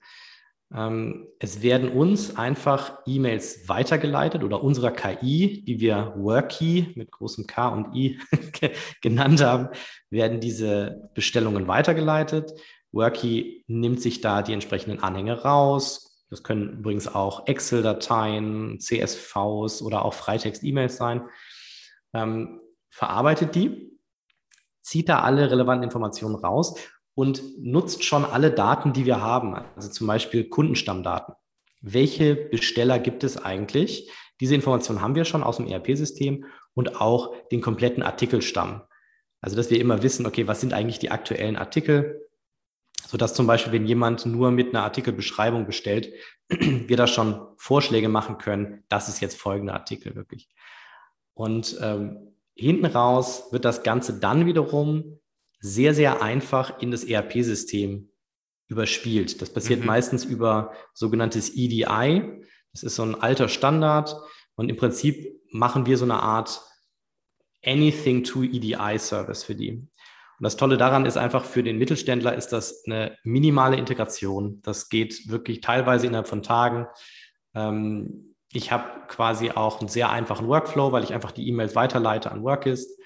Ähm, es werden uns einfach E-Mails weitergeleitet oder unserer KI, die wir Worky mit großem K und I genannt haben, werden diese Bestellungen weitergeleitet. Worky nimmt sich da die entsprechenden Anhänge raus. Das können übrigens auch Excel-Dateien, CSVs oder auch Freitext-E-Mails sein. Ähm, verarbeitet die, zieht da alle relevanten Informationen raus und nutzt schon alle Daten, die wir haben. Also zum Beispiel Kundenstammdaten. Welche Besteller gibt es eigentlich? Diese Informationen haben wir schon aus dem ERP-System und auch den kompletten Artikelstamm. Also, dass wir immer wissen, okay, was sind eigentlich die aktuellen Artikel? sodass zum Beispiel, wenn jemand nur mit einer Artikelbeschreibung bestellt, wir da schon Vorschläge machen können, das ist jetzt folgender Artikel wirklich. Und ähm, hinten raus wird das Ganze dann wiederum sehr, sehr einfach in das ERP-System überspielt. Das passiert mhm. meistens über sogenanntes EDI. Das ist so ein alter Standard. Und im Prinzip machen wir so eine Art Anything to EDI Service für die. Und das Tolle daran ist einfach, für den Mittelständler ist das eine minimale Integration. Das geht wirklich teilweise innerhalb von Tagen. Ähm, ich habe quasi auch einen sehr einfachen Workflow, weil ich einfach die E-Mails weiterleite an Workist.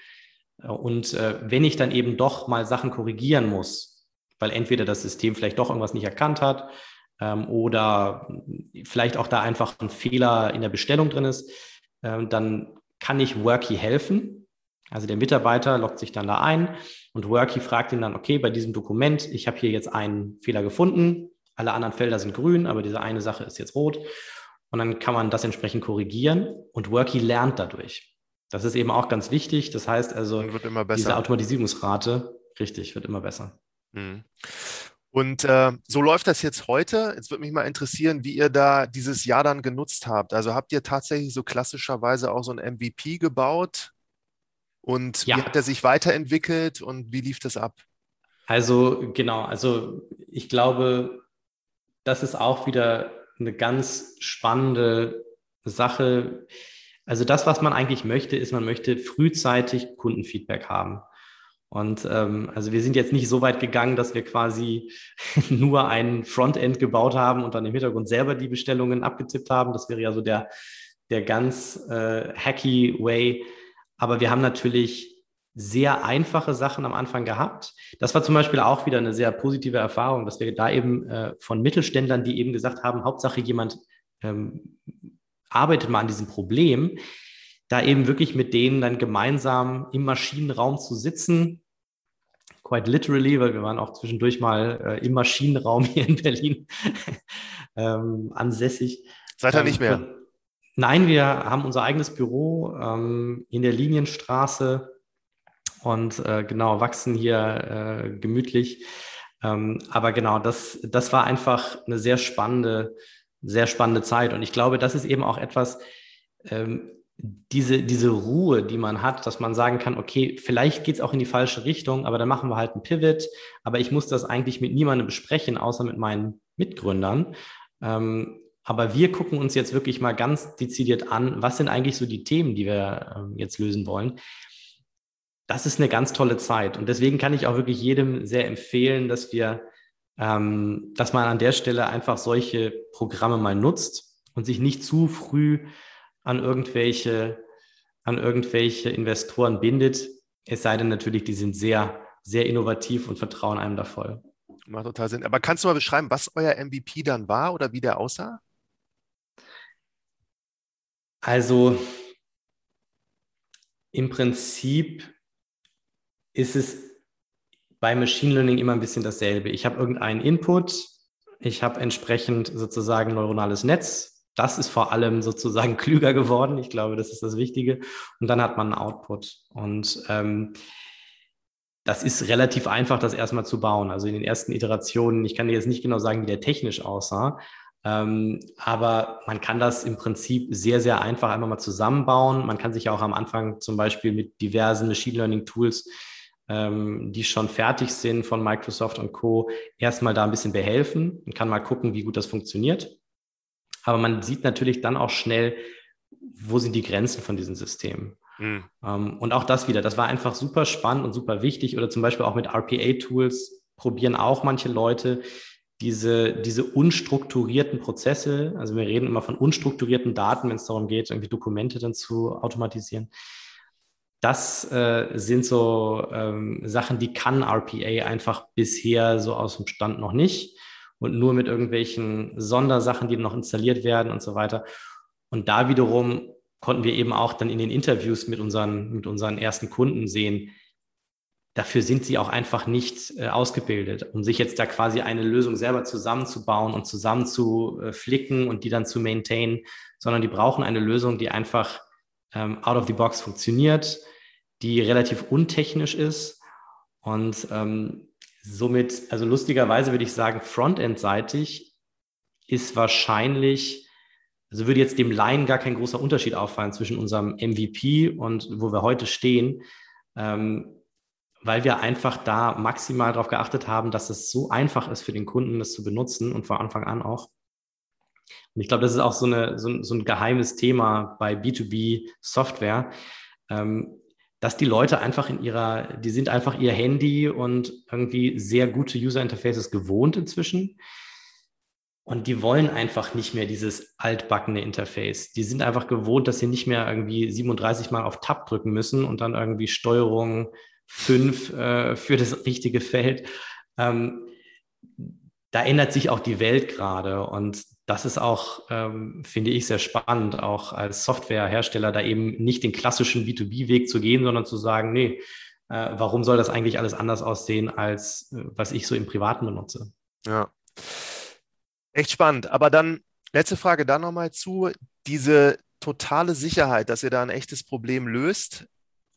Äh, und äh, wenn ich dann eben doch mal Sachen korrigieren muss, weil entweder das System vielleicht doch irgendwas nicht erkannt hat ähm, oder vielleicht auch da einfach ein Fehler in der Bestellung drin ist, äh, dann kann ich Worky helfen. Also der Mitarbeiter loggt sich dann da ein und Worky fragt ihn dann, okay, bei diesem Dokument, ich habe hier jetzt einen Fehler gefunden, alle anderen Felder sind grün, aber diese eine Sache ist jetzt rot. Und dann kann man das entsprechend korrigieren und Worky lernt dadurch. Das ist eben auch ganz wichtig. Das heißt also, diese Automatisierungsrate, richtig, wird immer besser. Mhm. Und äh, so läuft das jetzt heute. Jetzt würde mich mal interessieren, wie ihr da dieses Jahr dann genutzt habt. Also habt ihr tatsächlich so klassischerweise auch so ein MVP gebaut? Und ja. wie hat er sich weiterentwickelt und wie lief das ab? Also genau, also ich glaube, das ist auch wieder eine ganz spannende Sache. Also das, was man eigentlich möchte, ist, man möchte frühzeitig Kundenfeedback haben. Und ähm, also wir sind jetzt nicht so weit gegangen, dass wir quasi nur ein Frontend gebaut haben und dann im Hintergrund selber die Bestellungen abgetippt haben. Das wäre ja so der, der ganz äh, hacky Way. Aber wir haben natürlich sehr einfache Sachen am Anfang gehabt. Das war zum Beispiel auch wieder eine sehr positive Erfahrung, dass wir da eben äh, von Mittelständlern, die eben gesagt haben, Hauptsache jemand ähm, arbeitet mal an diesem Problem, da eben wirklich mit denen dann gemeinsam im Maschinenraum zu sitzen, quite literally, weil wir waren auch zwischendurch mal äh, im Maschinenraum hier in Berlin ähm, ansässig. Seid ihr ähm, nicht mehr? Nein, wir haben unser eigenes Büro ähm, in der Linienstraße und äh, genau wachsen hier äh, gemütlich. Ähm, aber genau, das, das war einfach eine sehr spannende, sehr spannende Zeit. Und ich glaube, das ist eben auch etwas, ähm, diese, diese Ruhe, die man hat, dass man sagen kann, okay, vielleicht geht es auch in die falsche Richtung, aber dann machen wir halt einen Pivot. Aber ich muss das eigentlich mit niemandem besprechen, außer mit meinen Mitgründern. Ähm, aber wir gucken uns jetzt wirklich mal ganz dezidiert an, was sind eigentlich so die Themen, die wir äh, jetzt lösen wollen. Das ist eine ganz tolle Zeit. Und deswegen kann ich auch wirklich jedem sehr empfehlen, dass wir, ähm, dass man an der Stelle einfach solche Programme mal nutzt und sich nicht zu früh an irgendwelche, an irgendwelche Investoren bindet. Es sei denn natürlich, die sind sehr, sehr innovativ und vertrauen einem da voll. Macht total Sinn. Aber kannst du mal beschreiben, was euer MVP dann war oder wie der aussah? Also im Prinzip ist es bei Machine Learning immer ein bisschen dasselbe. Ich habe irgendeinen Input, ich habe entsprechend sozusagen neuronales Netz. Das ist vor allem sozusagen klüger geworden. Ich glaube, das ist das Wichtige. Und dann hat man einen Output. Und ähm, das ist relativ einfach, das erstmal zu bauen. Also in den ersten Iterationen, ich kann dir jetzt nicht genau sagen, wie der technisch aussah, ähm, aber man kann das im Prinzip sehr, sehr einfach einmal mal zusammenbauen. Man kann sich auch am Anfang zum Beispiel mit diversen Machine Learning Tools, ähm, die schon fertig sind von Microsoft und Co., erstmal da ein bisschen behelfen und kann mal gucken, wie gut das funktioniert. Aber man sieht natürlich dann auch schnell, wo sind die Grenzen von diesen Systemen. Mhm. Ähm, und auch das wieder, das war einfach super spannend und super wichtig. Oder zum Beispiel auch mit RPA-Tools probieren auch manche Leute, diese, diese unstrukturierten Prozesse, also wir reden immer von unstrukturierten Daten, wenn es darum geht, irgendwie Dokumente dann zu automatisieren. Das äh, sind so ähm, Sachen, die kann RPA einfach bisher so aus dem Stand noch nicht und nur mit irgendwelchen Sondersachen, die noch installiert werden und so weiter. Und da wiederum konnten wir eben auch dann in den Interviews mit unseren, mit unseren ersten Kunden sehen, dafür sind sie auch einfach nicht äh, ausgebildet, um sich jetzt da quasi eine Lösung selber zusammenzubauen und zusammen zu äh, flicken und die dann zu maintainen, sondern die brauchen eine Lösung, die einfach ähm, out of the box funktioniert, die relativ untechnisch ist und ähm, somit, also lustigerweise würde ich sagen, Frontend-seitig ist wahrscheinlich, also würde jetzt dem Laien gar kein großer Unterschied auffallen zwischen unserem MVP und wo wir heute stehen. Ähm, weil wir einfach da maximal darauf geachtet haben, dass es so einfach ist für den Kunden, das zu benutzen und von Anfang an auch. Und ich glaube, das ist auch so, eine, so, ein, so ein geheimes Thema bei B2B-Software, ähm, dass die Leute einfach in ihrer, die sind einfach ihr Handy und irgendwie sehr gute User Interfaces gewohnt inzwischen. Und die wollen einfach nicht mehr dieses altbackene Interface. Die sind einfach gewohnt, dass sie nicht mehr irgendwie 37 Mal auf Tab drücken müssen und dann irgendwie Steuerung fünf äh, für das richtige Feld. Ähm, da ändert sich auch die Welt gerade und das ist auch, ähm, finde ich, sehr spannend, auch als Softwarehersteller da eben nicht den klassischen B2B-Weg zu gehen, sondern zu sagen, nee, äh, warum soll das eigentlich alles anders aussehen, als äh, was ich so im Privaten benutze? Ja, echt spannend. Aber dann, letzte Frage da nochmal zu, diese totale Sicherheit, dass ihr da ein echtes Problem löst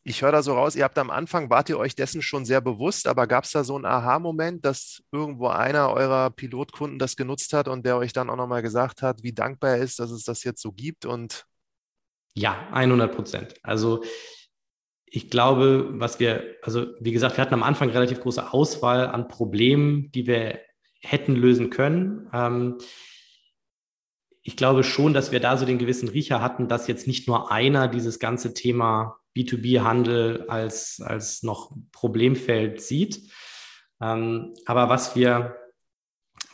ich höre da so raus, ihr habt am Anfang, wart ihr euch dessen schon sehr bewusst, aber gab es da so einen Aha-Moment, dass irgendwo einer eurer Pilotkunden das genutzt hat und der euch dann auch nochmal gesagt hat, wie dankbar er ist, dass es das jetzt so gibt und ja, 100 Prozent. Also ich glaube, was wir, also wie gesagt, wir hatten am Anfang relativ große Auswahl an Problemen, die wir hätten lösen können. Ähm, ich glaube schon, dass wir da so den gewissen Riecher hatten, dass jetzt nicht nur einer dieses ganze Thema B2B-Handel als, als noch Problemfeld sieht. Ähm, aber was wir,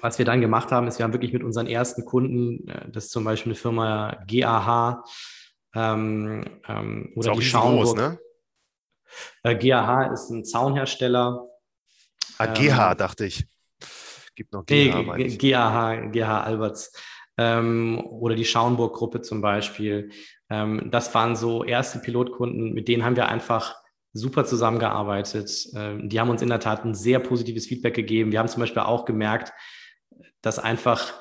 was wir dann gemacht haben, ist, wir haben wirklich mit unseren ersten Kunden, äh, das ist zum Beispiel eine Firma GAH ähm, ähm, oder die Schaumburg. ne? Äh, GAH ist ein Zaunhersteller. Ah, GH, ähm, dachte ich. Gibt noch GH, nee, GAH, GH Alberts. Ähm, oder die Schauenburg-Gruppe zum Beispiel. Ähm, das waren so erste Pilotkunden, mit denen haben wir einfach super zusammengearbeitet. Ähm, die haben uns in der Tat ein sehr positives Feedback gegeben. Wir haben zum Beispiel auch gemerkt, dass einfach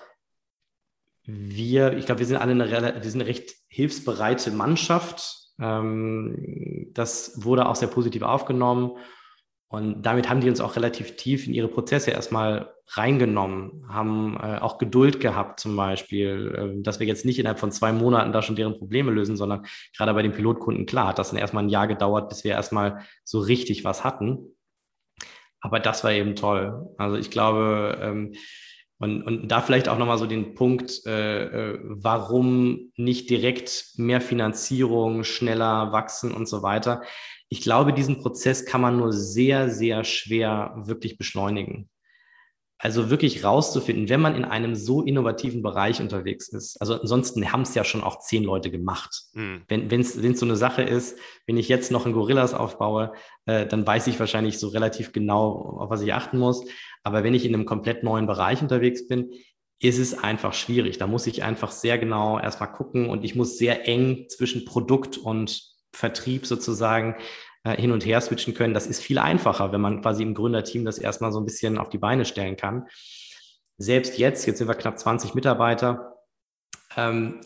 wir, ich glaube, wir sind alle eine, wir sind eine recht hilfsbereite Mannschaft. Ähm, das wurde auch sehr positiv aufgenommen. Und damit haben die uns auch relativ tief in ihre Prozesse erstmal reingenommen, haben äh, auch Geduld gehabt zum Beispiel, äh, dass wir jetzt nicht innerhalb von zwei Monaten da schon deren Probleme lösen, sondern gerade bei den Pilotkunden, klar, hat das dann erstmal ein Jahr gedauert, bis wir erstmal so richtig was hatten. Aber das war eben toll. Also ich glaube, ähm, Und, und da vielleicht auch nochmal so den Punkt, äh, äh, warum nicht direkt mehr Finanzierung, schneller wachsen und so weiter. Ich glaube, diesen Prozess kann man nur sehr, sehr schwer wirklich beschleunigen. Also wirklich rauszufinden, wenn man in einem so innovativen Bereich unterwegs ist. Also ansonsten haben es ja schon auch zehn Leute gemacht. Mhm. Wenn es so eine Sache ist, wenn ich jetzt noch ein Gorillas aufbaue, äh, dann weiß ich wahrscheinlich so relativ genau, auf was ich achten muss. Aber wenn ich in einem komplett neuen Bereich unterwegs bin, ist es einfach schwierig. Da muss ich einfach sehr genau erstmal gucken und ich muss sehr eng zwischen Produkt und Vertrieb sozusagen äh, hin und her switchen können. Das ist viel einfacher, wenn man quasi im Gründerteam das erstmal so ein bisschen auf die Beine stellen kann. Selbst jetzt, jetzt sind wir knapp 20 Mitarbeiter, ähm,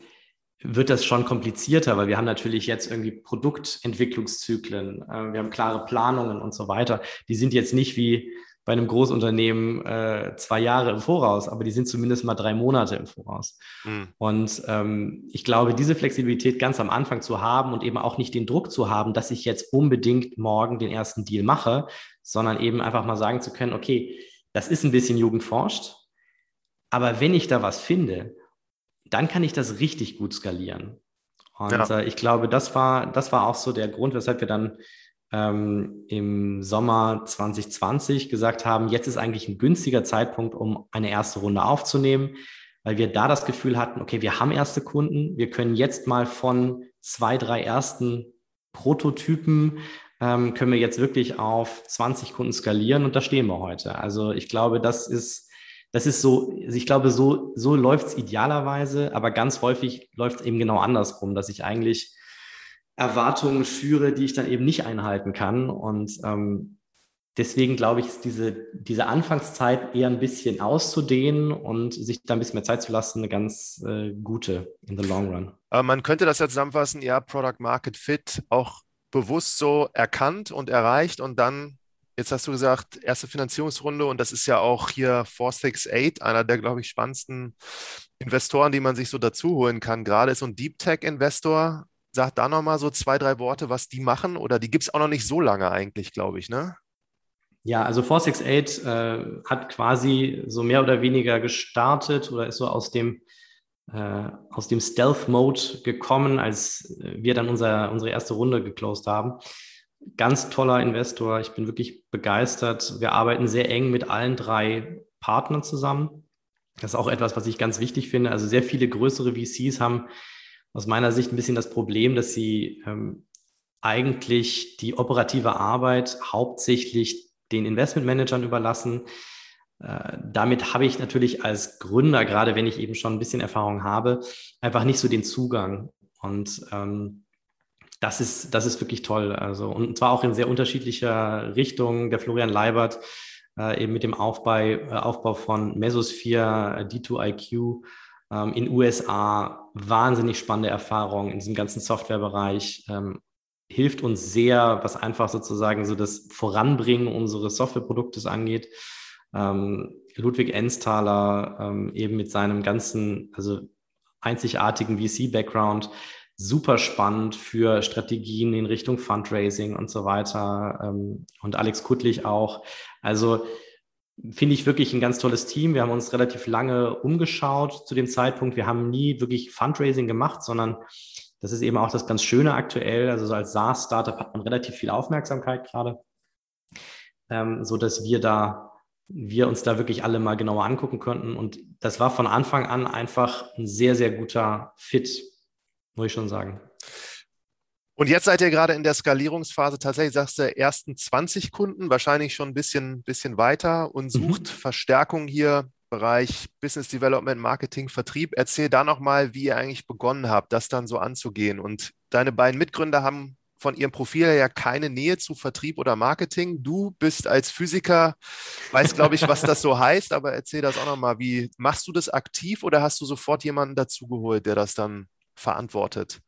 wird das schon komplizierter, weil wir haben natürlich jetzt irgendwie Produktentwicklungszyklen, äh, wir haben klare Planungen und so weiter. Die sind jetzt nicht wie bei einem Großunternehmen äh, zwei Jahre im Voraus, aber die sind zumindest mal drei Monate im Voraus. Mhm. Und ähm, ich glaube, diese Flexibilität ganz am Anfang zu haben und eben auch nicht den Druck zu haben, dass ich jetzt unbedingt morgen den ersten Deal mache, sondern eben einfach mal sagen zu können, okay, das ist ein bisschen Jugendforscht, aber wenn ich da was finde, dann kann ich das richtig gut skalieren. Und ja. äh, ich glaube, das war, das war auch so der Grund, weshalb wir dann ähm, im Sommer 2020 gesagt haben, jetzt ist eigentlich ein günstiger Zeitpunkt, um eine erste Runde aufzunehmen, weil wir da das Gefühl hatten, okay, wir haben erste Kunden, wir können jetzt mal von zwei, drei ersten Prototypen ähm, können wir jetzt wirklich auf 20 Kunden skalieren und da stehen wir heute. Also ich glaube, das ist, das ist so, ich glaube, so, so läuft es idealerweise, aber ganz häufig läuft es eben genau andersrum, dass ich eigentlich Erwartungen schüre, die ich dann eben nicht einhalten kann. Und ähm, deswegen glaube ich, ist diese, diese Anfangszeit eher ein bisschen auszudehnen und sich da ein bisschen mehr Zeit zu lassen, eine ganz äh, gute in the long run. Aber man könnte das ja zusammenfassen, ja, Product Market Fit auch bewusst so erkannt und erreicht und dann Jetzt hast du gesagt, erste Finanzierungsrunde und das ist ja auch hier 468, einer der, glaube ich, spannendsten Investoren, die man sich so dazu holen kann. Gerade ist so ein Deep Tech-Investor, Sag da nochmal so zwei, drei Worte, was die machen. Oder die gibt es auch noch nicht so lange eigentlich, glaube ich, ne? Ja, also 468 äh, hat quasi so mehr oder weniger gestartet oder ist so aus dem, äh, aus dem Stealth-Mode gekommen, als wir dann unser, unsere erste Runde geclosed haben. Ganz toller Investor, ich bin wirklich begeistert. Wir arbeiten sehr eng mit allen drei Partnern zusammen. Das ist auch etwas, was ich ganz wichtig finde. Also sehr viele größere VCs haben aus meiner Sicht ein bisschen das Problem, dass sie ähm, eigentlich die operative Arbeit hauptsächlich den Investmentmanagern überlassen. Äh, damit habe ich natürlich als Gründer, gerade wenn ich eben schon ein bisschen Erfahrung habe, einfach nicht so den Zugang. Und ähm, das ist, das ist wirklich toll. Also, und zwar auch in sehr unterschiedlicher Richtung. Der Florian Leibert, äh, eben mit dem Aufbau, äh, Aufbau von Mesosphere, D2IQ, ähm, in USA wahnsinnig spannende Erfahrungen in diesem ganzen Softwarebereich. Ähm, hilft uns sehr, was einfach sozusagen so das Voranbringen unseres Softwareproduktes angeht. Ähm, Ludwig Ensthaler ähm, eben mit seinem ganzen, also einzigartigen VC-Background, super spannend für Strategien in Richtung Fundraising und so weiter. Ähm, und Alex Kuttlich auch. Also finde ich wirklich ein ganz tolles Team. Wir haben uns relativ lange umgeschaut zu dem Zeitpunkt. Wir haben nie wirklich Fundraising gemacht, sondern das ist eben auch das ganz Schöne aktuell. Also so als SaaS-Startup hat man relativ viel Aufmerksamkeit gerade, ähm, so dass wir da wir uns da wirklich alle mal genauer angucken könnten. Und das war von Anfang an einfach ein sehr, sehr guter Fit, muss ich schon sagen. Und jetzt seid ihr gerade in der Skalierungsphase, tatsächlich sagst du, ersten 20 Kunden, wahrscheinlich schon ein bisschen, bisschen weiter und mhm. sucht mhm. Verstärkung hier Bereich Business Development, Marketing, Vertrieb. Erzähl da nochmal, wie ihr eigentlich begonnen habt, das dann so anzugehen. Und deine beiden Mitgründer haben von ihrem Profil her ja keine Nähe zu Vertrieb oder Marketing. Du bist als Physiker, weißt, glaube ich, was das so heißt, aber erzähl das auch nochmal. Wie machst du das aktiv oder hast du sofort jemanden dazugeholt, der das dann verantwortet?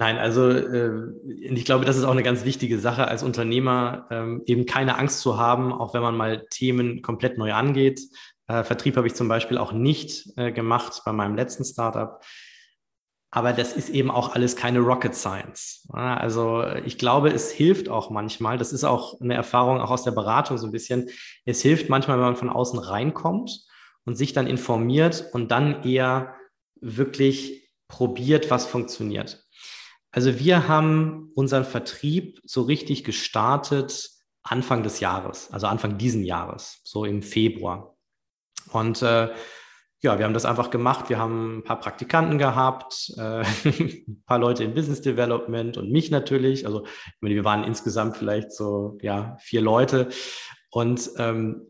Nein, also äh, ich glaube, das ist auch eine ganz wichtige Sache als Unternehmer, ähm, eben keine Angst zu haben, auch wenn man mal Themen komplett neu angeht. Äh, Vertrieb habe ich zum Beispiel auch nicht äh, gemacht bei meinem letzten Startup. Aber das ist eben auch alles keine Rocket Science. Also ich glaube, es hilft auch manchmal, das ist auch eine Erfahrung auch aus der Beratung so ein bisschen, es hilft manchmal, wenn man von außen reinkommt und sich dann informiert und dann eher wirklich probiert, was funktioniert. Also wir haben unseren Vertrieb so richtig gestartet Anfang des Jahres, also Anfang diesen Jahres, so im Februar. Und äh, ja, wir haben das einfach gemacht. Wir haben ein paar Praktikanten gehabt, äh, ein paar Leute im Business Development und mich natürlich. Also ich meine, wir waren insgesamt vielleicht so ja vier Leute und ähm,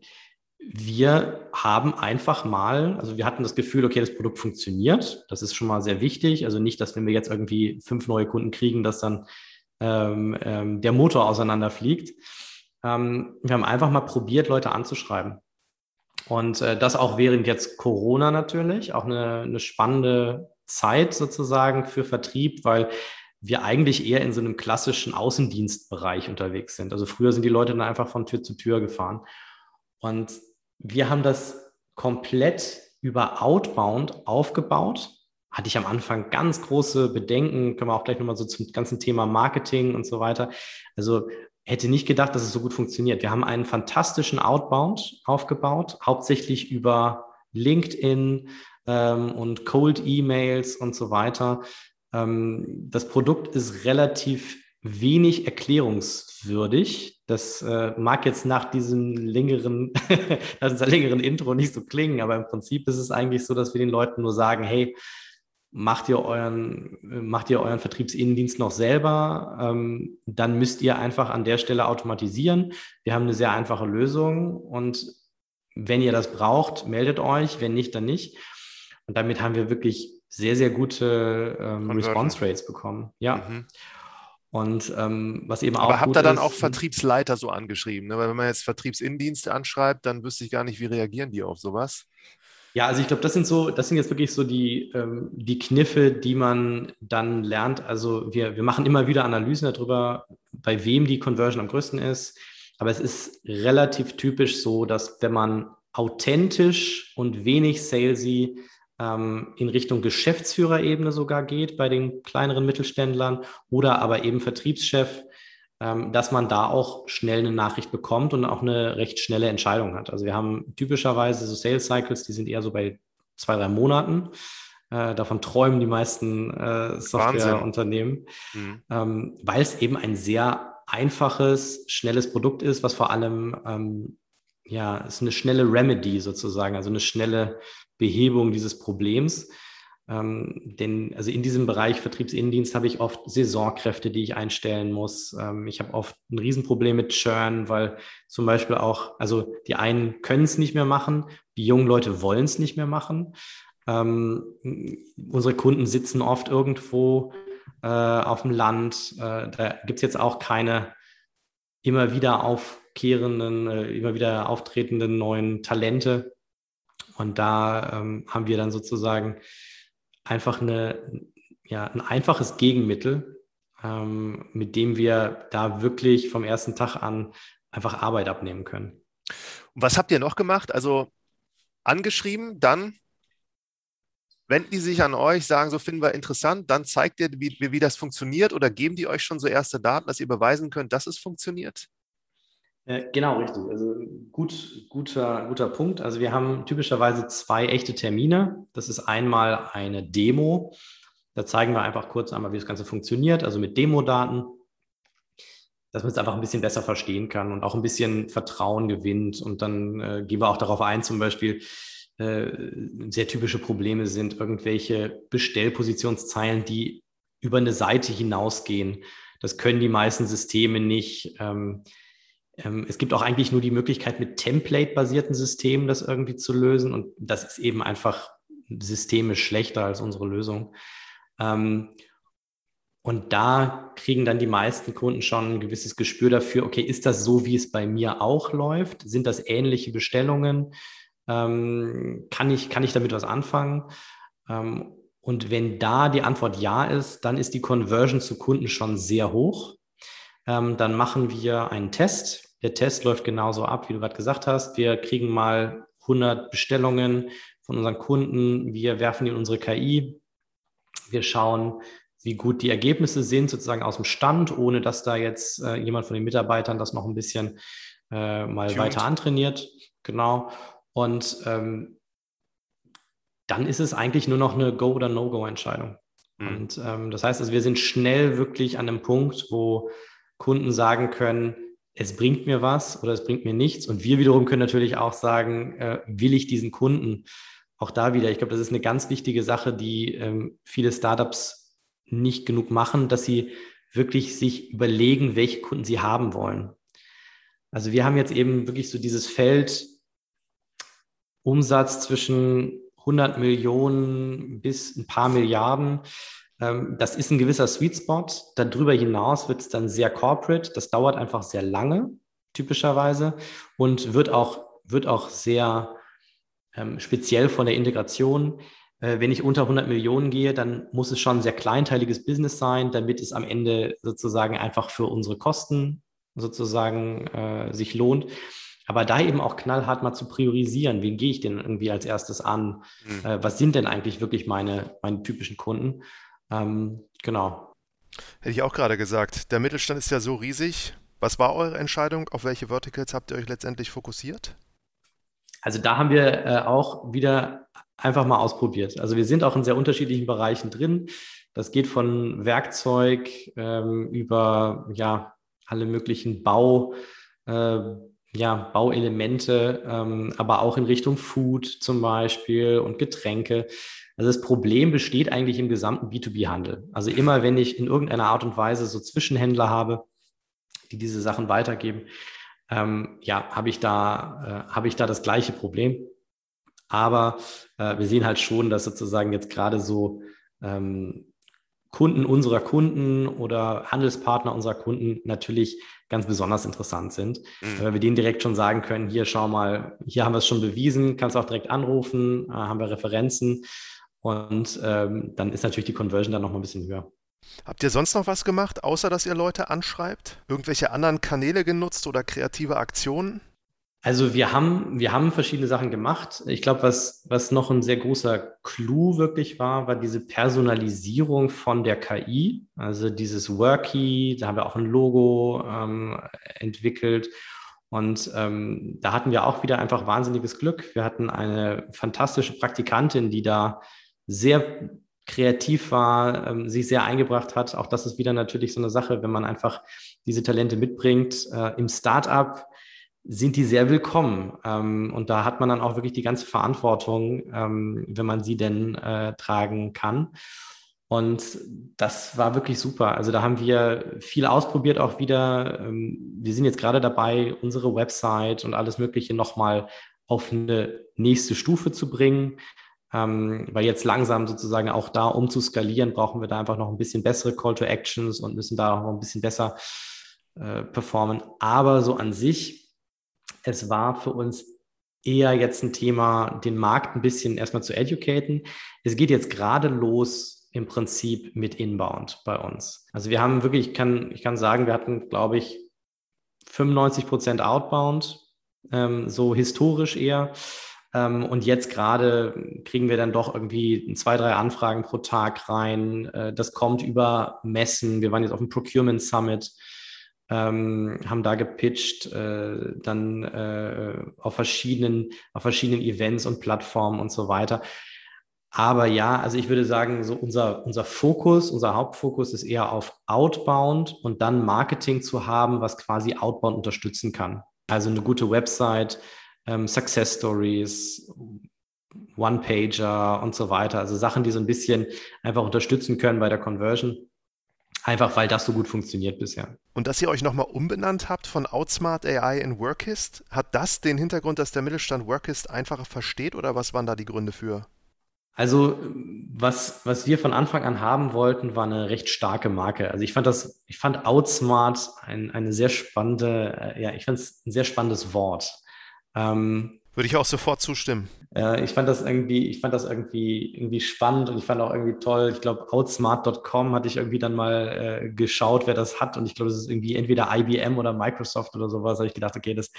wir haben einfach mal, also wir hatten das Gefühl, okay, das Produkt funktioniert. Das ist schon mal sehr wichtig. Also nicht, dass wenn wir jetzt irgendwie fünf neue Kunden kriegen, dass dann ähm, ähm, der Motor auseinanderfliegt. Ähm, wir haben einfach mal probiert, Leute anzuschreiben. Und äh, das auch während jetzt Corona natürlich, auch eine, eine spannende Zeit sozusagen für Vertrieb, weil wir eigentlich eher in so einem klassischen Außendienstbereich unterwegs sind. Also früher sind die Leute dann einfach von Tür zu Tür gefahren. Und wir haben das komplett über Outbound aufgebaut. Hatte ich am Anfang ganz große Bedenken, können wir auch gleich nochmal so zum ganzen Thema Marketing und so weiter. Also hätte nicht gedacht, dass es so gut funktioniert. Wir haben einen fantastischen Outbound aufgebaut, hauptsächlich über LinkedIn ähm, und Cold E-Mails und so weiter. Ähm, das Produkt ist relativ wenig erklärungswürdig. Das äh, mag jetzt nach diesem längeren, nach dieser längeren Intro nicht so klingen, aber im Prinzip ist es eigentlich so, dass wir den Leuten nur sagen, hey, macht ihr euren, macht ihr euren Vertriebsinnendienst noch selber, ähm, dann müsst ihr einfach an der Stelle automatisieren. Wir haben eine sehr einfache Lösung und wenn ihr das braucht, meldet euch, wenn nicht, dann nicht. Und damit haben wir wirklich sehr, sehr gute ähm, Response Rates bekommen. Ja. Mhm. Und ähm, was eben auch. Aber habt ihr dann ist, auch Vertriebsleiter so angeschrieben? Ne? Weil wenn man jetzt Vertriebsinnendienste anschreibt, dann wüsste ich gar nicht, wie reagieren die auf sowas. Ja, also ich glaube, das sind so, das sind jetzt wirklich so die, ähm, die Kniffe, die man dann lernt. Also wir, wir machen immer wieder Analysen darüber, bei wem die Conversion am größten ist. Aber es ist relativ typisch so, dass wenn man authentisch und wenig salesy in Richtung Geschäftsführerebene sogar geht bei den kleineren Mittelständlern oder aber eben Vertriebschef, ähm, dass man da auch schnell eine Nachricht bekommt und auch eine recht schnelle Entscheidung hat. Also wir haben typischerweise so Sales Cycles, die sind eher so bei zwei, drei Monaten. Äh, davon träumen die meisten äh, Softwareunternehmen, mhm. ähm, weil es eben ein sehr einfaches, schnelles Produkt ist, was vor allem ähm, ja, ist eine schnelle Remedy sozusagen, also eine schnelle Behebung dieses Problems. Ähm, denn also in diesem Bereich Vertriebsinnendienst habe ich oft Saisonkräfte, die ich einstellen muss. Ähm, ich habe oft ein Riesenproblem mit Churn, weil zum Beispiel auch, also die einen können es nicht mehr machen, die jungen Leute wollen es nicht mehr machen. Ähm, unsere Kunden sitzen oft irgendwo äh, auf dem Land. Äh, da gibt es jetzt auch keine immer wieder aufkehrenden, äh, immer wieder auftretenden neuen Talente. Und da ähm, haben wir dann sozusagen einfach eine, ja, ein einfaches Gegenmittel, ähm, mit dem wir da wirklich vom ersten Tag an einfach Arbeit abnehmen können. Und was habt ihr noch gemacht? Also angeschrieben, dann wenden die sich an euch, sagen, so finden wir interessant, dann zeigt ihr, wie, wie das funktioniert oder geben die euch schon so erste Daten, dass ihr beweisen könnt, dass es funktioniert? Äh, genau, richtig. Also gut, guter, guter Punkt. Also wir haben typischerweise zwei echte Termine. Das ist einmal eine Demo. Da zeigen wir einfach kurz einmal, wie das Ganze funktioniert, also mit Demodaten, dass man es einfach ein bisschen besser verstehen kann und auch ein bisschen Vertrauen gewinnt. Und dann äh, gehen wir auch darauf ein, zum Beispiel, äh, sehr typische Probleme sind irgendwelche Bestellpositionszeilen, die über eine Seite hinausgehen. Das können die meisten Systeme nicht. Ähm, es gibt auch eigentlich nur die Möglichkeit, mit Template-basierten Systemen das irgendwie zu lösen. Und das ist eben einfach systemisch schlechter als unsere Lösung. Ähm, und da kriegen dann die meisten Kunden schon ein gewisses Gespür dafür, okay, ist das so, wie es bei mir auch läuft? Sind das ähnliche Bestellungen? Ähm, kann, ich, kann ich damit was anfangen? und wenn da die Antwort ja ist, dann ist die Conversion zu Kunden schon sehr hoch. Ähm, dann machen wir einen Test. Der Test läuft genauso ab, wie du gerade gesagt hast. Wir kriegen mal 100 Bestellungen von unseren Kunden. Wir werfen die in unsere KI. Wir schauen, wie gut die Ergebnisse sind, sozusagen aus dem Stand, ohne dass da jetzt äh, jemand von den Mitarbeitern das noch ein bisschen äh, mal Tuned. weiter antrainiert. Genau. Und ähm, dann ist es eigentlich nur noch eine Go- oder No-Go-Entscheidung. Mhm. Und ähm, das heißt, also wir sind schnell wirklich an einem Punkt, wo Kunden sagen können, es bringt mir was oder es bringt mir nichts. Und wir wiederum können natürlich auch sagen, äh, will ich diesen Kunden? Auch da wieder, ich glaube, das ist eine ganz wichtige Sache, die ähm, viele Startups nicht genug machen, dass sie wirklich sich überlegen, welche Kunden sie haben wollen. Also wir haben jetzt eben wirklich so dieses Feld Umsatz zwischen 100 Millionen bis ein paar Milliarden. Ähm, das ist ein gewisser Sweet Spot. Darüber hinaus wird es dann sehr corporate. Das dauert einfach sehr lange, typischerweise, und wird auch, wird auch sehr ähm, speziell von der Integration. Äh, wenn ich unter 100 Millionen gehe, dann muss es schon ein sehr kleinteiliges Business sein, damit es am Ende sozusagen einfach für unsere Kosten sozusagen äh, sich lohnt. Aber da eben auch knallhart mal zu priorisieren, wen gehe ich denn irgendwie als erstes an? Mhm. Äh, was sind denn eigentlich wirklich meine, meine typischen Kunden? Ähm, genau. Hätte ich auch gerade gesagt, der Mittelstand ist ja so riesig. Was war eure Entscheidung? Auf welche Verticals habt ihr euch letztendlich fokussiert? Also da haben wir äh, auch wieder einfach mal ausprobiert. Also wir sind auch in sehr unterschiedlichen Bereichen drin. Das geht von Werkzeug ähm, über ja alle möglichen Bau, äh, ja, Bauelemente, ähm, aber auch in Richtung Food zum Beispiel und Getränke. Also das Problem besteht eigentlich im gesamten B2B-Handel. Also immer, wenn ich in irgendeiner Art und Weise so Zwischenhändler habe, die diese Sachen weitergeben, ähm, ja, habe ich da, äh, habe ich da das gleiche Problem. Aber äh, wir sehen halt schon, dass sozusagen jetzt gerade so ähm, Kunden unserer Kunden oder Handelspartner unserer Kunden natürlich ganz besonders interessant sind, mhm. weil wir denen direkt schon sagen können, hier schau mal, hier haben wir es schon bewiesen, kannst auch direkt anrufen, äh, haben wir Referenzen und ähm, dann ist natürlich die Conversion dann noch mal ein bisschen höher. Habt ihr sonst noch was gemacht, außer dass ihr Leute anschreibt? Irgendwelche anderen Kanäle genutzt oder kreative Aktionen? Also wir haben, wir haben verschiedene Sachen gemacht. Ich glaube, was, was noch ein sehr großer Clou wirklich war, war diese Personalisierung von der KI. Also dieses Worky, da haben wir auch ein Logo ähm, entwickelt. Und ähm, da hatten wir auch wieder einfach wahnsinniges Glück. Wir hatten eine fantastische Praktikantin, die da sehr kreativ war, ähm, sich sehr eingebracht hat. Auch das ist wieder natürlich so eine Sache, wenn man einfach diese Talente mitbringt. Äh, Im Startup sind die sehr willkommen. Ähm, und da hat man dann auch wirklich die ganze Verantwortung, ähm, wenn man sie denn äh, tragen kann. Und das war wirklich super. Also da haben wir viel ausprobiert auch wieder. Ähm, wir sind jetzt gerade dabei, unsere Website und alles Mögliche nochmal auf eine nächste Stufe zu bringen. Ähm, weil jetzt langsam sozusagen auch da, um zu skalieren, brauchen wir da einfach noch ein bisschen bessere Call to Actions und müssen da auch ein bisschen besser äh, performen. Aber so an sich es war für uns eher jetzt ein Thema, den Markt ein bisschen erstmal zu educaten. Es geht jetzt gerade los im Prinzip mit Inbound bei uns. Also wir haben wirklich, ich kann, ich kann sagen, wir hatten, glaube ich, 95 Prozent Outbound, ähm, so historisch eher. Ähm, und jetzt gerade kriegen wir dann doch irgendwie zwei, drei Anfragen pro Tag rein. Äh, das kommt über Messen. Wir waren jetzt auf dem Procurement Summit ähm, haben da gepitcht, äh, dann äh, auf verschiedenen, auf verschiedenen Events und Plattformen und so weiter. Aber ja, also ich würde sagen, so unser, unser Fokus, unser Hauptfokus ist eher auf Outbound und dann Marketing zu haben, was quasi Outbound unterstützen kann. Also eine gute Website, ähm, Success Stories, One-Pager und so weiter. Also Sachen, die so ein bisschen einfach unterstützen können bei der Conversion. Einfach weil das so gut funktioniert bisher. Und dass ihr euch nochmal umbenannt habt von Outsmart AI in Workist, hat das den Hintergrund, dass der Mittelstand Workist einfacher versteht oder was waren da die Gründe für? Also, was, was wir von Anfang an haben wollten, war eine recht starke Marke. Also ich fand das, ich fand Outsmart ein, eine sehr spannende, äh, ja, ich fand es ein sehr spannendes Wort. Ähm, würde ich auch sofort zustimmen. Äh, ich fand das irgendwie, ich fand das irgendwie, irgendwie spannend und ich fand auch irgendwie toll. Ich glaube, outsmart.com hatte ich irgendwie dann mal äh, geschaut, wer das hat. Und ich glaube, das ist irgendwie entweder IBM oder Microsoft oder sowas. Da habe ich gedacht, okay, das,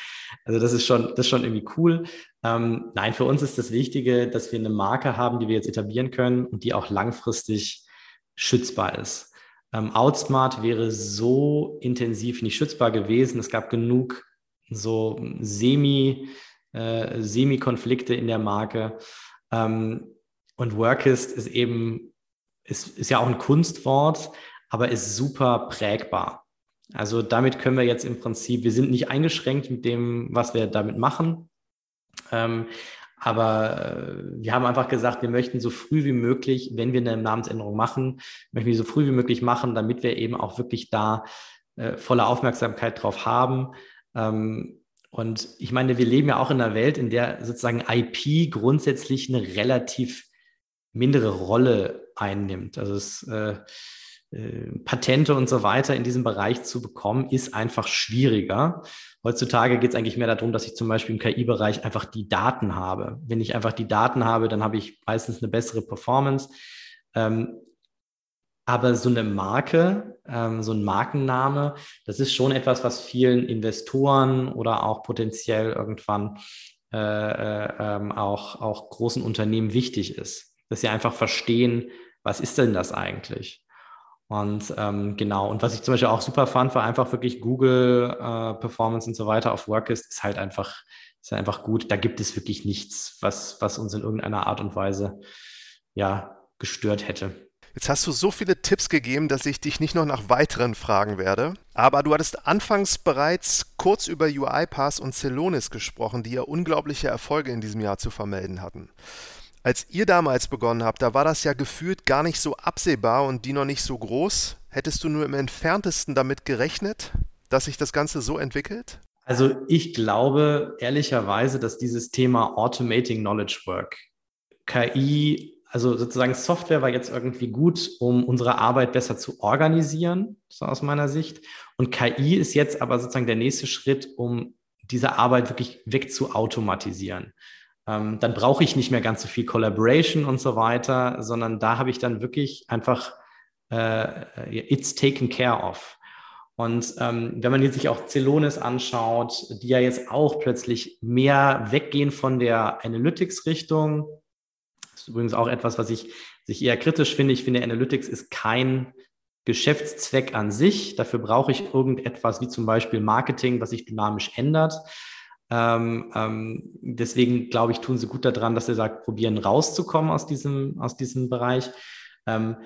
also das ist schon, das ist schon irgendwie cool. Ähm, nein, für uns ist das Wichtige, dass wir eine Marke haben, die wir jetzt etablieren können und die auch langfristig schützbar ist. Ähm, Outsmart wäre so intensiv nicht schützbar gewesen. Es gab genug so semi- äh, Semi-Konflikte in der Marke. Ähm, und Workist ist eben, ist, ist ja auch ein Kunstwort, aber ist super prägbar. Also damit können wir jetzt im Prinzip, wir sind nicht eingeschränkt mit dem, was wir damit machen. Ähm, aber äh, wir haben einfach gesagt, wir möchten so früh wie möglich, wenn wir eine Namensänderung machen, möchten wir so früh wie möglich machen, damit wir eben auch wirklich da äh, volle Aufmerksamkeit drauf haben. Ähm, und ich meine, wir leben ja auch in einer Welt, in der sozusagen IP grundsätzlich eine relativ mindere Rolle einnimmt. Also es, äh, äh, Patente und so weiter in diesem Bereich zu bekommen, ist einfach schwieriger. Heutzutage geht es eigentlich mehr darum, dass ich zum Beispiel im KI-Bereich einfach die Daten habe. Wenn ich einfach die Daten habe, dann habe ich meistens eine bessere Performance. Ähm, aber so eine Marke, ähm, so ein Markenname, das ist schon etwas, was vielen Investoren oder auch potenziell irgendwann äh, äh, ähm, auch, auch großen Unternehmen wichtig ist, dass sie einfach verstehen, was ist denn das eigentlich? Und ähm, genau, und was ich zum Beispiel auch super fand, war einfach wirklich Google äh, Performance und so weiter auf Workist ist halt einfach, ist halt einfach gut. Da gibt es wirklich nichts, was, was uns in irgendeiner Art und Weise ja gestört hätte. Jetzt hast du so viele Tipps gegeben, dass ich dich nicht noch nach weiteren fragen werde. Aber du hattest anfangs bereits kurz über UiPath und Celonis gesprochen, die ja unglaubliche Erfolge in diesem Jahr zu vermelden hatten. Als ihr damals begonnen habt, da war das ja gefühlt gar nicht so absehbar und die noch nicht so groß. Hättest du nur im entferntesten damit gerechnet, dass sich das Ganze so entwickelt? Also ich glaube ehrlicherweise, dass dieses Thema Automating Knowledge Work, KI also sozusagen Software war jetzt irgendwie gut, um unsere Arbeit besser zu organisieren, so aus meiner Sicht. Und KI ist jetzt aber sozusagen der nächste Schritt, um diese Arbeit wirklich wegzuautomatisieren. Ähm, dann brauche ich nicht mehr ganz so viel Collaboration und so weiter, sondern da habe ich dann wirklich einfach äh, it's taken care of. Und ähm, wenn man jetzt sich auch Celonis anschaut, die ja jetzt auch plötzlich mehr weggehen von der Analytics-Richtung, ist übrigens auch etwas, was ich, sich eher kritisch finde. Ich finde, Analytics ist kein Geschäftszweck an sich. Dafür brauche ich irgendetwas wie zum Beispiel Marketing, was sich dynamisch ändert. Ähm, ähm, deswegen glaube ich, tun sie gut daran, dass sie sagt, probieren rauszukommen aus diesem, aus diesem Bereich. Ähm,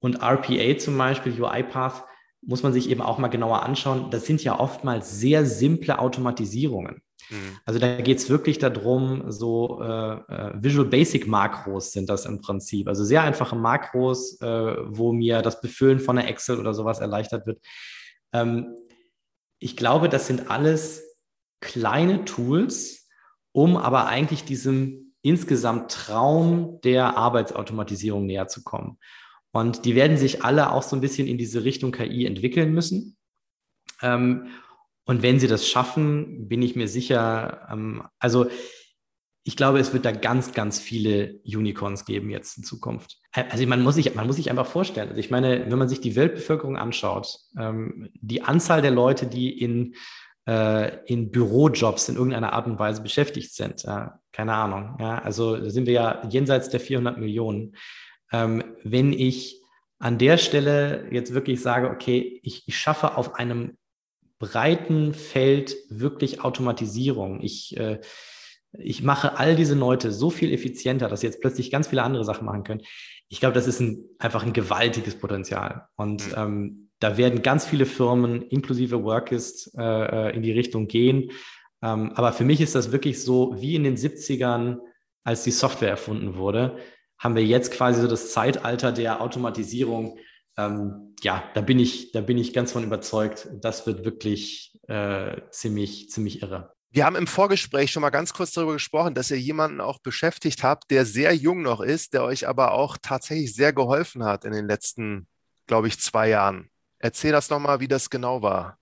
und RPA zum Beispiel, UiPath, muss man sich eben auch mal genauer anschauen. Das sind ja oftmals sehr simple Automatisierungen. Mhm. Also da geht es wirklich darum, so äh, äh, Visual Basic Makros sind das im Prinzip. Also sehr einfache Makros, äh, wo mir das Befüllen von einer Excel oder sowas erleichtert wird. Ähm, ich glaube, das sind alles kleine Tools, um aber eigentlich diesem insgesamt Traum der Arbeitsautomatisierung näher zu kommen. Und die werden sich alle auch so ein bisschen in diese Richtung KI entwickeln müssen. Ähm, und wenn sie das schaffen, bin ich mir sicher, ähm, also ich glaube, es wird da ganz, ganz viele Unicorns geben jetzt in Zukunft. Also man muss sich, man muss sich einfach vorstellen. Also ich meine, wenn man sich die Weltbevölkerung anschaut, ähm, die Anzahl der Leute, die in, äh, in Bürojobs in irgendeiner Art und Weise beschäftigt sind, ja, keine Ahnung. Ja, also da sind wir ja jenseits der 400 Millionen. Ähm, wenn ich an der Stelle jetzt wirklich sage, okay, ich, ich schaffe auf einem breiten Feld wirklich Automatisierung. Ich, äh, ich mache all diese Leute so viel effizienter, dass sie jetzt plötzlich ganz viele andere Sachen machen können. Ich glaube, das ist ein, einfach ein gewaltiges Potenzial. Und mhm. ähm, da werden ganz viele Firmen, inklusive Workist, äh, äh, in die Richtung gehen. Ähm, aber für mich ist das wirklich so, wie in den 70ern, als die Software erfunden wurde, haben wir jetzt quasi so das Zeitalter der Automatisierung ähm, ja, da bin ich, da bin ich ganz von überzeugt. Das wird wirklich äh, ziemlich, ziemlich irre. Wir haben im Vorgespräch schon mal ganz kurz darüber gesprochen, dass ihr jemanden auch beschäftigt habt, der sehr jung noch ist, der euch aber auch tatsächlich sehr geholfen hat in den letzten, glaube ich, zwei Jahren. Erzähl das nochmal, wie das genau war.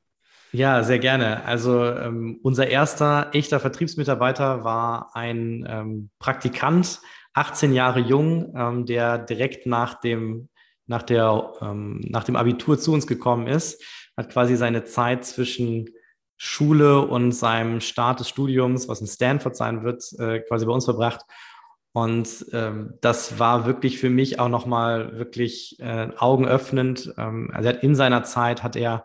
Ja, sehr gerne. Also ähm, unser erster echter Vertriebsmitarbeiter war ein ähm, Praktikant, 18 Jahre jung, ähm, der direkt nach dem nach, der, ähm, nach dem Abitur zu uns gekommen ist, hat quasi seine Zeit zwischen Schule und seinem Start des Studiums, was in Stanford sein wird, äh, quasi bei uns verbracht. Und ähm, das war wirklich für mich auch nochmal wirklich äh, augenöffnend. Ähm, also in seiner Zeit hat er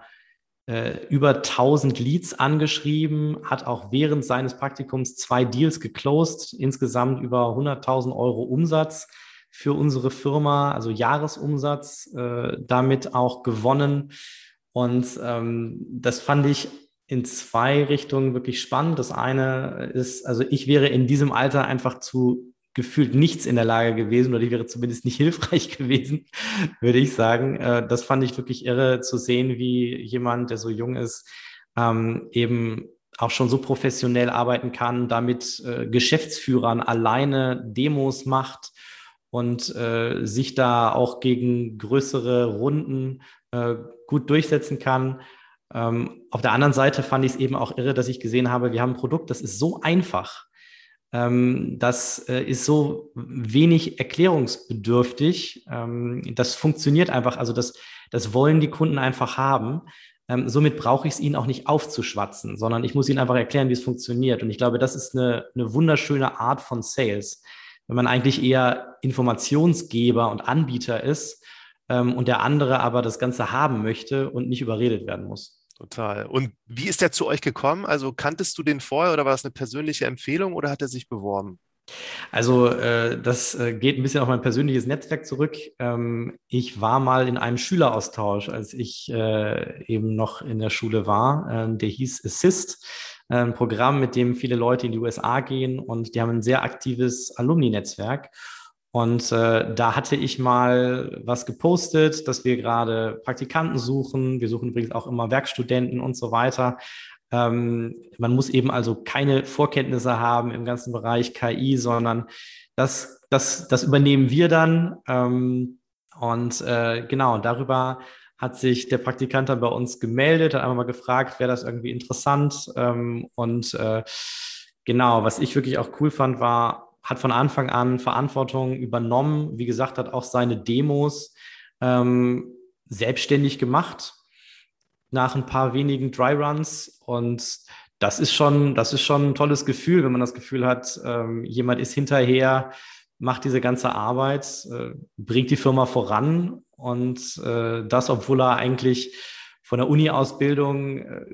äh, über 1000 Leads angeschrieben, hat auch während seines Praktikums zwei Deals geclosed, insgesamt über 100.000 Euro Umsatz für unsere Firma, also Jahresumsatz äh, damit auch gewonnen. Und ähm, das fand ich in zwei Richtungen wirklich spannend. Das eine ist, also ich wäre in diesem Alter einfach zu gefühlt nichts in der Lage gewesen oder ich wäre zumindest nicht hilfreich gewesen, würde ich sagen. Äh, das fand ich wirklich irre zu sehen, wie jemand, der so jung ist, ähm, eben auch schon so professionell arbeiten kann, damit äh, Geschäftsführern alleine Demos macht und äh, sich da auch gegen größere Runden gut durchsetzen kann. Ähm, auf der anderen Seite fand ich es eben auch irre, dass ich gesehen habe, wir haben ein Produkt, das ist so einfach das äh, ist so wenig erklärungsbedürftig. Ähm, das funktioniert einfach. Also das, das wollen die Kunden einfach haben. Ähm, somit brauche ich es ihnen auch nicht aufzuschwatzen, sondern ich muss ihnen einfach erklären, wie es funktioniert. Und ich glaube, das ist eine, eine wunderschöne Art von Sales, wenn man eigentlich eher Informationsgeber und Anbieter ist ähm, und der andere aber das Ganze haben möchte und nicht überredet werden muss. Total. Und wie ist der zu euch gekommen? Also kanntest du den vorher oder war das eine persönliche Empfehlung oder hat er sich beworben? Also äh, das äh, geht ein bisschen auf mein persönliches Netzwerk zurück. Ähm, ich war mal in einem Schüleraustausch, als ich äh, eben noch in der Schule war. Ähm, der hieß Assist, ein Programm, mit dem viele Leute in die USA gehen und die haben ein sehr aktives Alumni-Netzwerk. Und äh, da hatte ich mal was gepostet, dass wir gerade Praktikanten suchen. Wir suchen übrigens auch immer Werkstudenten und so weiter. Ähm, man muss eben also keine Vorkenntnisse haben im ganzen Bereich KI, sondern das, das, das übernehmen wir dann. Ähm, und äh, genau, darüber hat sich der Praktikant dann bei uns gemeldet, hat einmal mal gefragt, wäre das irgendwie interessant. Ähm, und äh, genau, was ich wirklich auch cool fand, war, hat von Anfang an Verantwortung übernommen, wie gesagt, hat auch seine Demos ähm, selbstständig gemacht nach ein paar wenigen Dry Runs und das ist schon, das ist schon ein tolles Gefühl, wenn man das Gefühl hat, ähm, jemand ist hinterher, macht diese ganze Arbeit, äh, bringt die Firma voran und äh, das, obwohl er eigentlich von der Uni-Ausbildung äh,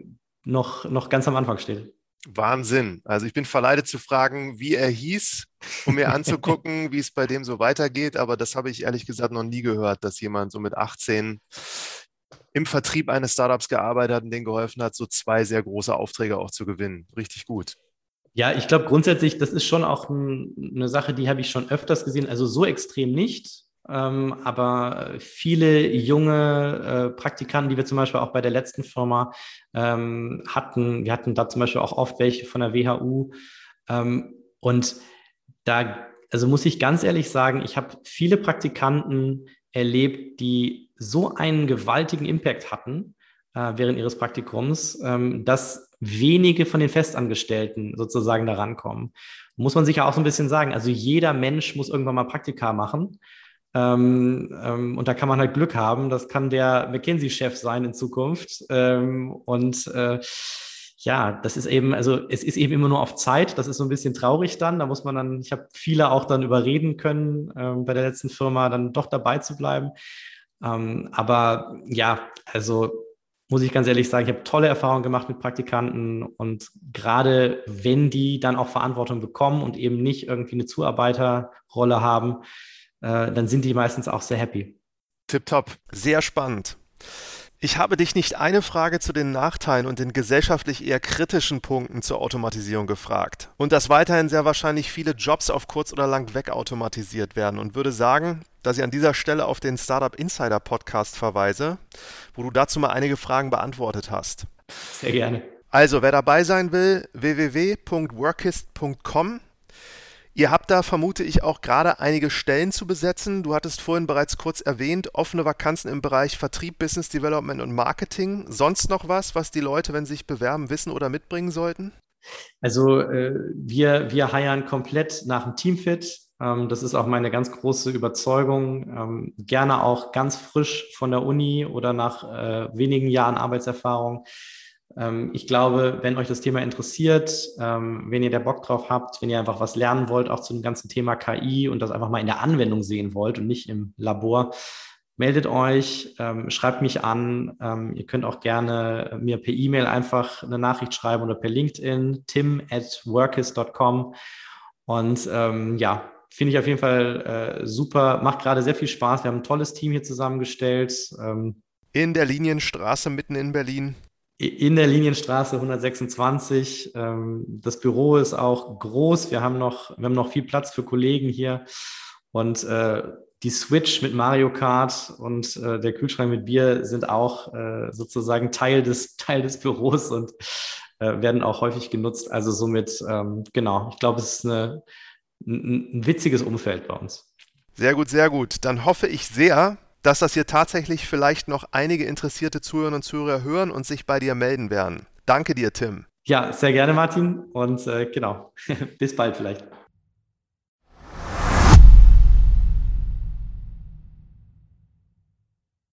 noch, noch ganz am Anfang steht. Wahnsinn. Also ich bin verleitet zu fragen, wie er hieß, um mir anzugucken, wie es bei dem so weitergeht. Aber das habe ich ehrlich gesagt noch nie gehört, dass jemand so mit 18 im Vertrieb eines Startups gearbeitet hat und denen geholfen hat, so zwei sehr große Aufträge auch zu gewinnen. Richtig gut. Ja, ich glaube grundsätzlich, das ist schon auch ein, eine Sache, die habe ich schon öfters gesehen. Also so extrem nicht. Ähm, aber viele junge äh, Praktikanten, die wir zum Beispiel auch bei der letzten Firma ähm, hatten, wir hatten da zum Beispiel auch oft welche von der WHU. Ähm, und da, also muss ich ganz ehrlich sagen, ich habe viele Praktikanten erlebt, die so einen gewaltigen Impact hatten äh, während ihres Praktikums, ähm, dass wenige von den Festangestellten sozusagen da rankommen. Muss man sich ja auch so ein bisschen sagen. Also jeder Mensch muss irgendwann mal Praktika machen. Ähm, ähm, und da kann man halt Glück haben. Das kann der McKinsey-Chef sein in Zukunft. Ähm, und äh, ja, das ist eben, also es ist eben immer nur auf Zeit. Das ist so ein bisschen traurig dann. Da muss man dann, ich habe viele auch dann überreden können, ähm, bei der letzten Firma dann doch dabei zu bleiben. Ähm, aber ja, also muss ich ganz ehrlich sagen, ich habe tolle Erfahrungen gemacht mit Praktikanten und gerade wenn die dann auch Verantwortung bekommen und eben nicht irgendwie eine Zuarbeiterrolle haben, äh, dann sind die meistens auch sehr happy. Tipptopp, sehr spannend. Ich habe dich nicht eine Frage zu den Nachteilen und den gesellschaftlich eher kritischen Punkten zur Automatisierung gefragt. Und dass weiterhin sehr wahrscheinlich viele Jobs auf kurz oder lang wegautomatisiert werden und würde sagen, dass ich an dieser Stelle auf den Startup Insider Podcast verweise, wo du dazu mal einige Fragen beantwortet hast. Sehr gerne. Also, wer dabei sein will, www.workist.com Ihr habt da, vermute ich, auch gerade einige Stellen zu besetzen. Du hattest vorhin bereits kurz erwähnt, offene Vakanzen im Bereich Vertrieb, Business Development und Marketing. Sonst noch was, was die Leute, wenn sie sich bewerben, wissen oder mitbringen sollten? Also äh, wir, wir heiern komplett nach dem Teamfit. Ähm, das ist auch meine ganz große Überzeugung. Ähm, gerne auch ganz frisch von der Uni oder nach äh, wenigen Jahren Arbeitserfahrung. Ähm, ich glaube, wenn euch das Thema interessiert, ähm, wenn ihr da Bock drauf habt, wenn ihr einfach was lernen wollt, auch zu dem ganzen Thema KI und das einfach mal in der Anwendung sehen wollt und nicht im Labor, meldet euch, ähm, schreibt mich an. ihr könnt auch gerne mir per E-Mail einfach eine Nachricht schreiben oder per LinkedIn, tim at workis.com. Und ja, finde ich auf jeden Fall äh, super, macht gerade sehr viel Spaß. Wir haben ein tolles Team hier zusammengestellt. Ähm, in der Linienstraße mitten in Berlin. In der Linienstraße 126. Ähm, das Büro ist auch groß. Wir haben noch, wir haben noch viel Platz für Kollegen hier. Und äh, die Switch mit Mario Kart und äh, der Kühlschrank mit Bier sind auch äh, sozusagen Teil des, Teil des Büros und werden auch häufig genutzt. Also somit, ähm, genau, ich glaube, es ist eine, ein, ein witziges Umfeld bei uns. Sehr gut, sehr gut. Dann hoffe ich sehr, dass das hier tatsächlich vielleicht noch einige interessierte Zuhörerinnen und Zuhörer hören und sich bei dir melden werden. Danke dir, Tim. Ja, sehr gerne, Martin. Und äh, genau, bis bald vielleicht.